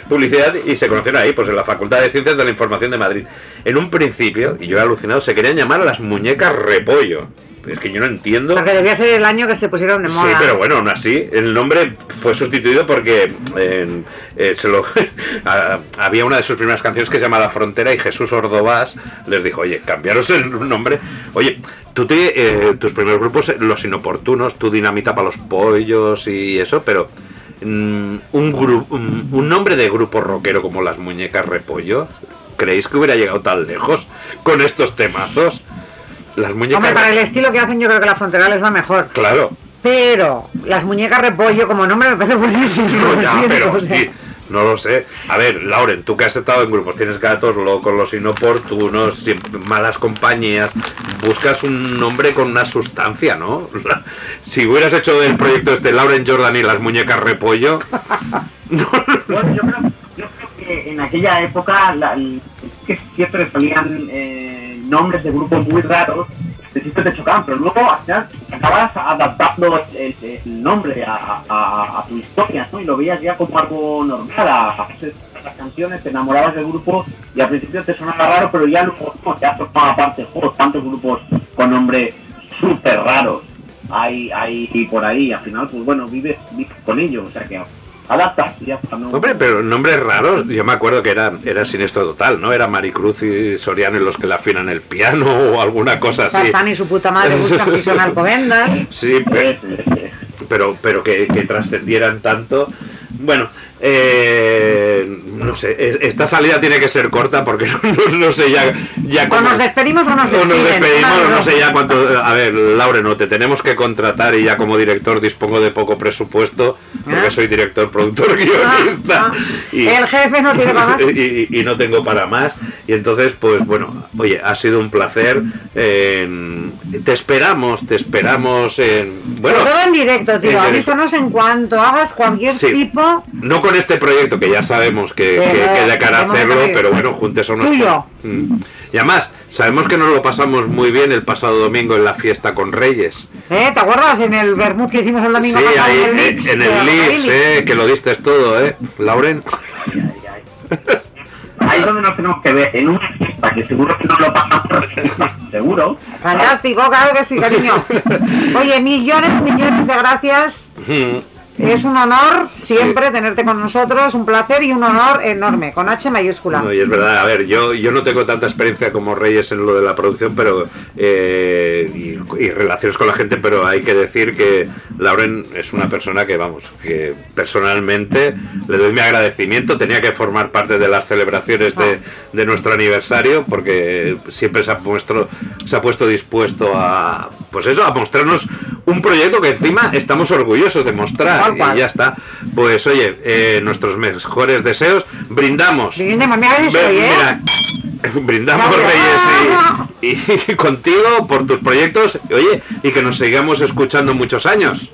[SPEAKER 1] publicidad y se conocieron ahí, pues en la Facultad de Ciencias de la Información de Madrid. En un principio, y yo he alucinado, se querían llamar a las muñecas repollo. Es que yo no entiendo.
[SPEAKER 3] Porque debía ser el año que se pusieron de moda.
[SPEAKER 1] Sí, pero bueno, aún así, el nombre fue sustituido porque eh, eh, se lo, a- había una de sus primeras canciones que se llama La Frontera y Jesús Ordovás les dijo, oye, cambiaros el nombre. Oye, tú te, eh, tus primeros grupos, eh, Los Inoportunos, tu Dinamita para los Pollos y eso, pero mm, un, gru- un, un nombre de grupo rockero como Las Muñecas Repollo, ¿creéis que hubiera llegado tan lejos con estos temazos? Las muñecas...
[SPEAKER 3] Hombre, para el estilo que hacen yo creo que la frontera les va mejor.
[SPEAKER 1] Claro,
[SPEAKER 3] Pero las muñecas repollo como nombre me parece buenísimo.
[SPEAKER 1] No,
[SPEAKER 3] lo
[SPEAKER 1] ya, pero
[SPEAKER 3] o sea.
[SPEAKER 1] sí, no lo sé. A ver, Lauren, tú que has estado en grupos, tienes gatos locos, los inoportunos, siempre- malas compañías, buscas un nombre con una sustancia, ¿no? Si hubieras hecho el proyecto este Lauren Jordan y las muñecas repollo,
[SPEAKER 6] Bueno, yo creo, yo creo que en aquella época la- que siempre salían eh, nombres de grupos muy raros que siempre te chocaban, pero luego acabas adaptando el, nombre a, tu historia, ¿no? Y lo veías ya como algo normal, a, veces las canciones, te enamorabas del grupo y al principio te sonaba raro, pero ya luego no, ya formaba parte, joder, tantos grupos con nombres súper raros hay, hay por ahí, al final, pues bueno, vives, vives con ellos, o sea que adaptas y ya está, ¿no?
[SPEAKER 1] hombre, pero nombres raros, yo me acuerdo que era, era siniestro total, ¿no? Era Maricruz y Soriano los que le afinan el piano o alguna cosa así.
[SPEAKER 3] Tarzán y su puta madre buscan prisión alcobendas.
[SPEAKER 1] Sí, pero, pero, pero que, que trascendieran tanto. Bueno, eh, no sé, es- esta salida tiene que ser corta porque no, no- no sé ya, ya
[SPEAKER 3] O
[SPEAKER 1] cómo-
[SPEAKER 3] nos despedimos o nos
[SPEAKER 1] despedimos, no sé ya cuánto. A ver, Laure, no te tenemos que contratar y ya como director dispongo de poco presupuesto porque
[SPEAKER 3] Ah.
[SPEAKER 1] soy director, productor, guionista.
[SPEAKER 3] Ah, El jefe no tiene para más.
[SPEAKER 1] y, y- y no tengo para más. Y entonces, pues bueno, oye, ha sido un placer. eh, te esperamos, te esperamos en. Bueno,
[SPEAKER 3] Pero todo en directo,
[SPEAKER 1] en
[SPEAKER 3] tío.
[SPEAKER 1] directo.
[SPEAKER 3] Avísanos en cuanto hagas cualquier
[SPEAKER 1] Sí.
[SPEAKER 3] tipo.
[SPEAKER 1] no con este proyecto que ya sabemos que,
[SPEAKER 3] Pero,
[SPEAKER 1] que, que de cara a hacerlo, pero bueno, juntes a unos.
[SPEAKER 3] Tuyo.
[SPEAKER 1] Mm. Y además, sabemos que nos lo pasamos muy bien el pasado domingo en la fiesta con Reyes.
[SPEAKER 3] ¿Eh? ¿Te acuerdas en el vermut que hicimos el domingo
[SPEAKER 1] sí,
[SPEAKER 3] pasado
[SPEAKER 1] ahí,
[SPEAKER 3] en el
[SPEAKER 1] eh,
[SPEAKER 3] Lips?
[SPEAKER 1] en
[SPEAKER 3] de
[SPEAKER 1] el Lips,
[SPEAKER 3] Rockabilly?
[SPEAKER 1] eh, que lo diste todo, ¿eh? Lauren.
[SPEAKER 6] Ahí es donde nos tenemos que ver, en una fiesta, que seguro que nos lo pasamos, seguro.
[SPEAKER 3] Fantástico, claro que sí, cariño. Oye, millones, millones de gracias. Es un honor siempre tenerte con nosotros, un placer y un honor enorme, con H mayúscula.
[SPEAKER 1] No, y es verdad, a ver, yo, yo no tengo tanta experiencia como Reyes en lo de la producción, pero eh, y, y relaciones con la gente, pero hay que decir que Lauren es una persona que, vamos, que personalmente le doy mi agradecimiento, tenía que formar parte de las celebraciones de, de nuestro aniversario, porque siempre se ha puesto, se ha puesto dispuesto a, pues eso, a mostrarnos un proyecto que encima estamos orgullosos de mostrar. Y ya está. Pues oye, eh, nuestros mejores deseos, brindamos.
[SPEAKER 3] Brindemos, mira, ¿eh?
[SPEAKER 1] mira, brindamos
[SPEAKER 3] Bravo.
[SPEAKER 1] Reyes y, y contigo por tus proyectos, oye, y que nos sigamos escuchando muchos años.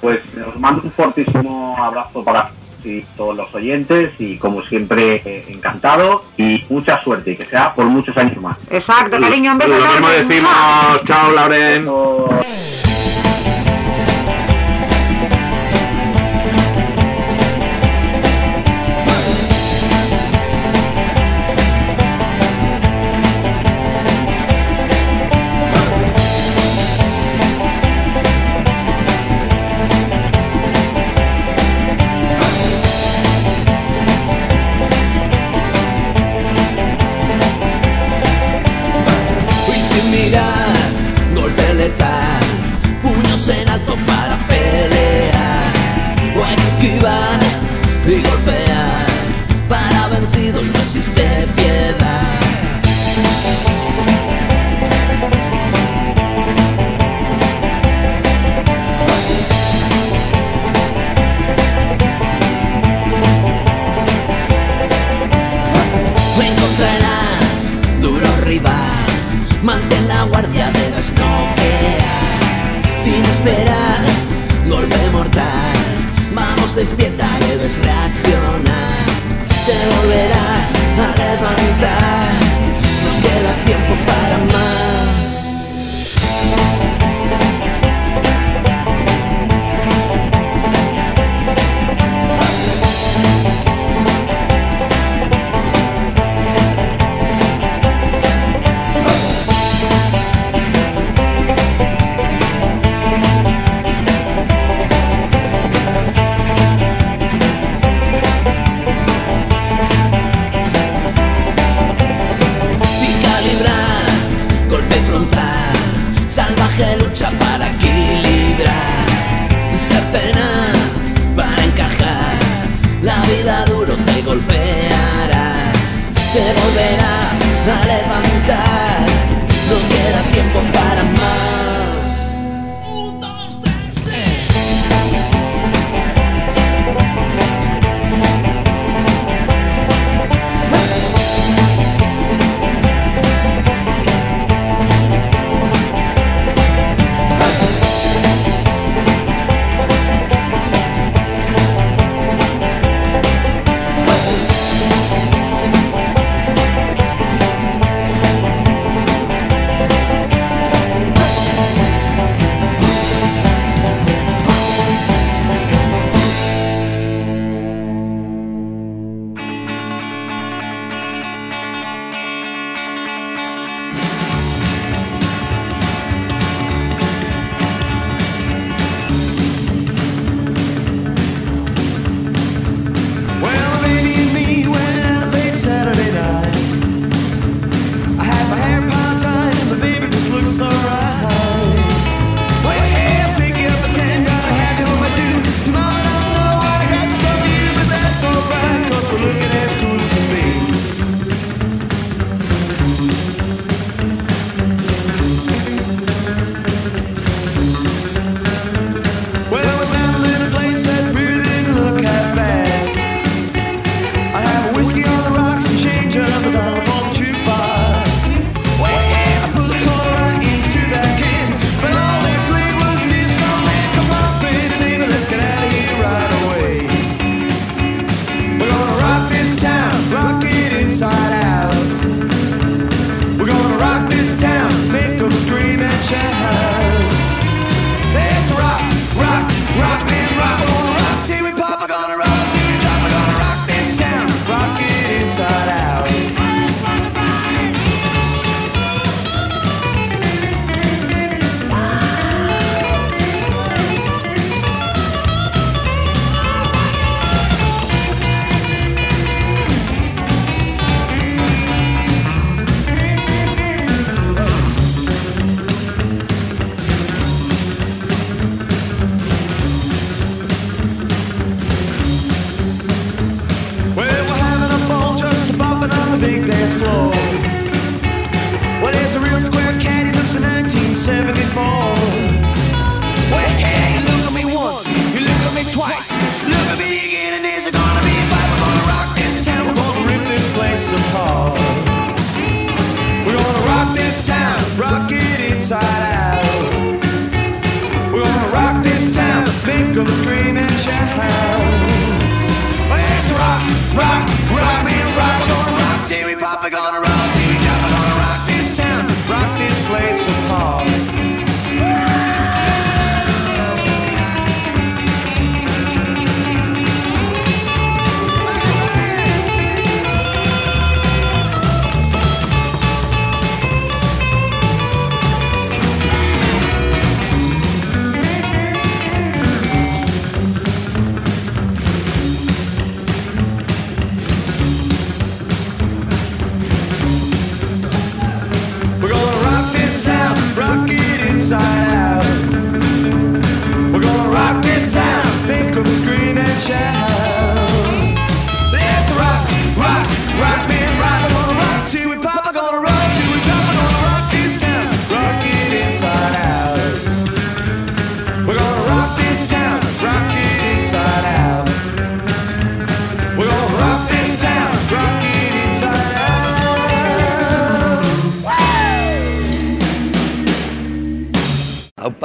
[SPEAKER 6] Pues os mando un fortísimo abrazo para y todos los oyentes y como siempre eh, encantado y mucha suerte y que sea por muchos años más.
[SPEAKER 3] Exacto, cariño, un beso
[SPEAKER 1] Lo mismo decimos, chao Lauren.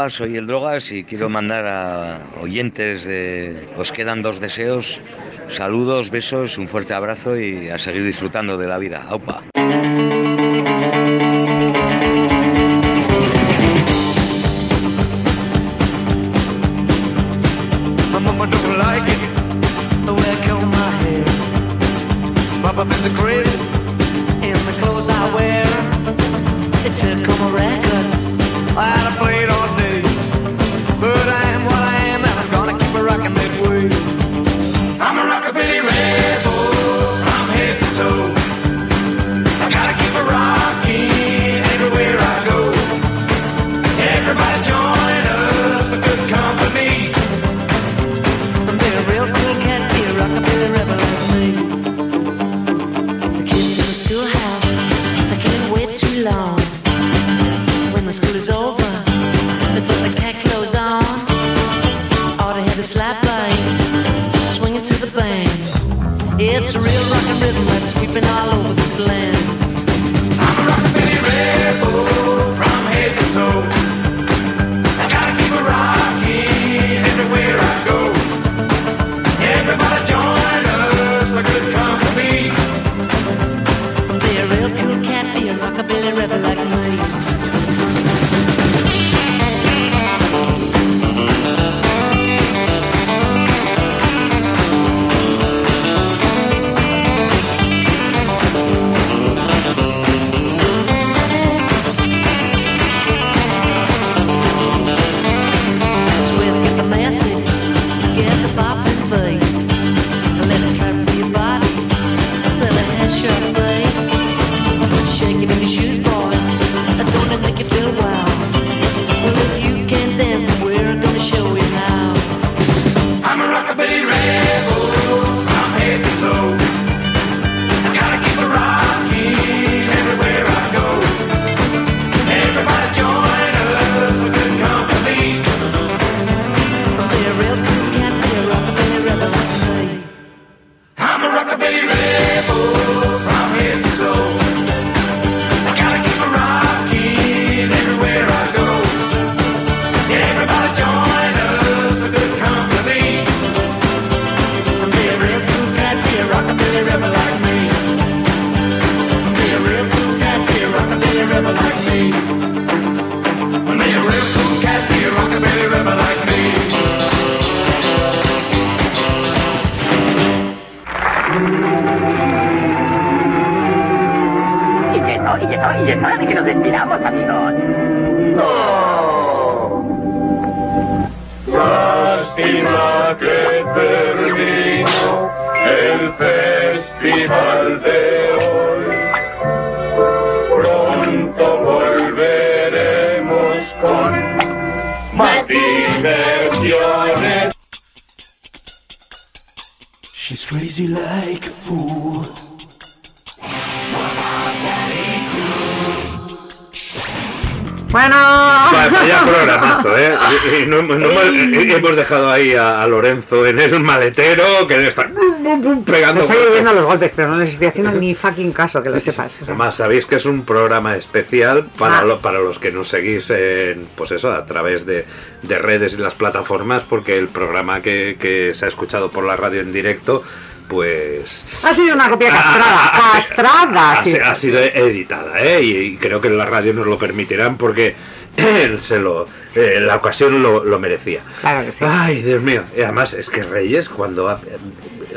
[SPEAKER 11] Soy el Drogas y quiero mandar a oyentes de Os quedan dos deseos. Saludos, besos, un fuerte abrazo y a seguir disfrutando de la vida. Opa.
[SPEAKER 1] Ahí a, a Lorenzo en el maletero que debe estar pegando.
[SPEAKER 3] Estoy oyendo los golpes, pero no les estoy haciendo ni fucking caso, que lo sepas. O sea,
[SPEAKER 1] Además, sabéis que es un programa especial para,
[SPEAKER 3] Ah.
[SPEAKER 1] lo- para los que nos seguís en, pues eso, a través de, de redes y las plataformas, porque el programa que, que se ha escuchado por la radio en directo, pues
[SPEAKER 3] Ha sido una copia castrada. Castrada,
[SPEAKER 1] ha,
[SPEAKER 3] sí.
[SPEAKER 1] si- ha sido editada, ¿eh? Y, y creo que en la radio nos lo permitirán porque se lo, eh, la ocasión lo, lo merecía.
[SPEAKER 3] Claro que sí.
[SPEAKER 1] Ay, Dios mío. Y además, es que Reyes, cuando ha,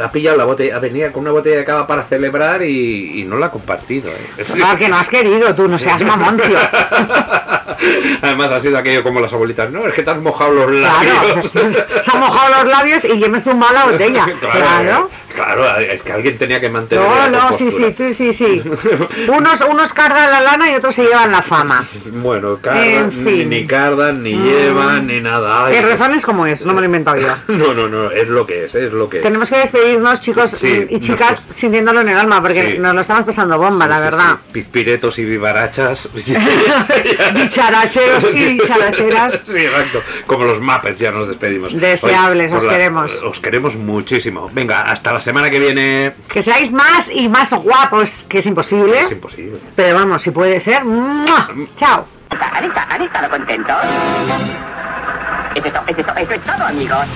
[SPEAKER 1] ha pillado la botella, venía con una botella de cava para celebrar y, y no la ha compartido. ¿eh?
[SPEAKER 3] Claro que no has querido tú, no seas mamón, tío.
[SPEAKER 1] Además, ha sido aquello como las abuelitas. No, es que te has mojado los labios.
[SPEAKER 3] Claro, se han mojado los labios y yo me he zumbado la botella. Claro.
[SPEAKER 1] Claro, es que alguien tenía que mantener.
[SPEAKER 3] No, no, sí, sí, sí, sí. Unos, unos cargan la lana y otros se llevan la fama.
[SPEAKER 1] Bueno,
[SPEAKER 3] fin.
[SPEAKER 1] ni, ni cardan, ni
[SPEAKER 3] Mm.
[SPEAKER 1] llevan, ni nada. Ay,
[SPEAKER 3] El refrán es como es, no me lo he inventado yo.
[SPEAKER 1] No, no, no, es lo que es, es lo que es.
[SPEAKER 3] Tenemos que despedirnos, chicos
[SPEAKER 1] Sí,
[SPEAKER 3] y chicas, sintiéndolo en el alma, porque
[SPEAKER 1] Sí.
[SPEAKER 3] nos lo estamos pasando bomba,
[SPEAKER 1] Sí,
[SPEAKER 3] la verdad.
[SPEAKER 1] Pizpiretos y vivarachas.
[SPEAKER 3] Dicharacheros y dicharacheras.
[SPEAKER 1] Sí, exacto. Como los mapes ya nos despedimos.
[SPEAKER 3] Deseables, os queremos.
[SPEAKER 1] Os queremos muchísimo. Venga, hasta la semana que viene.
[SPEAKER 3] Que seáis más y más guapos, que es imposible.
[SPEAKER 1] Es imposible.
[SPEAKER 3] Pero vamos, si puede ser. ¡mua! Chao.
[SPEAKER 8] ¿Han, esta- han estado contentos? Eso es, to- eso es to- eso es todo, amigos.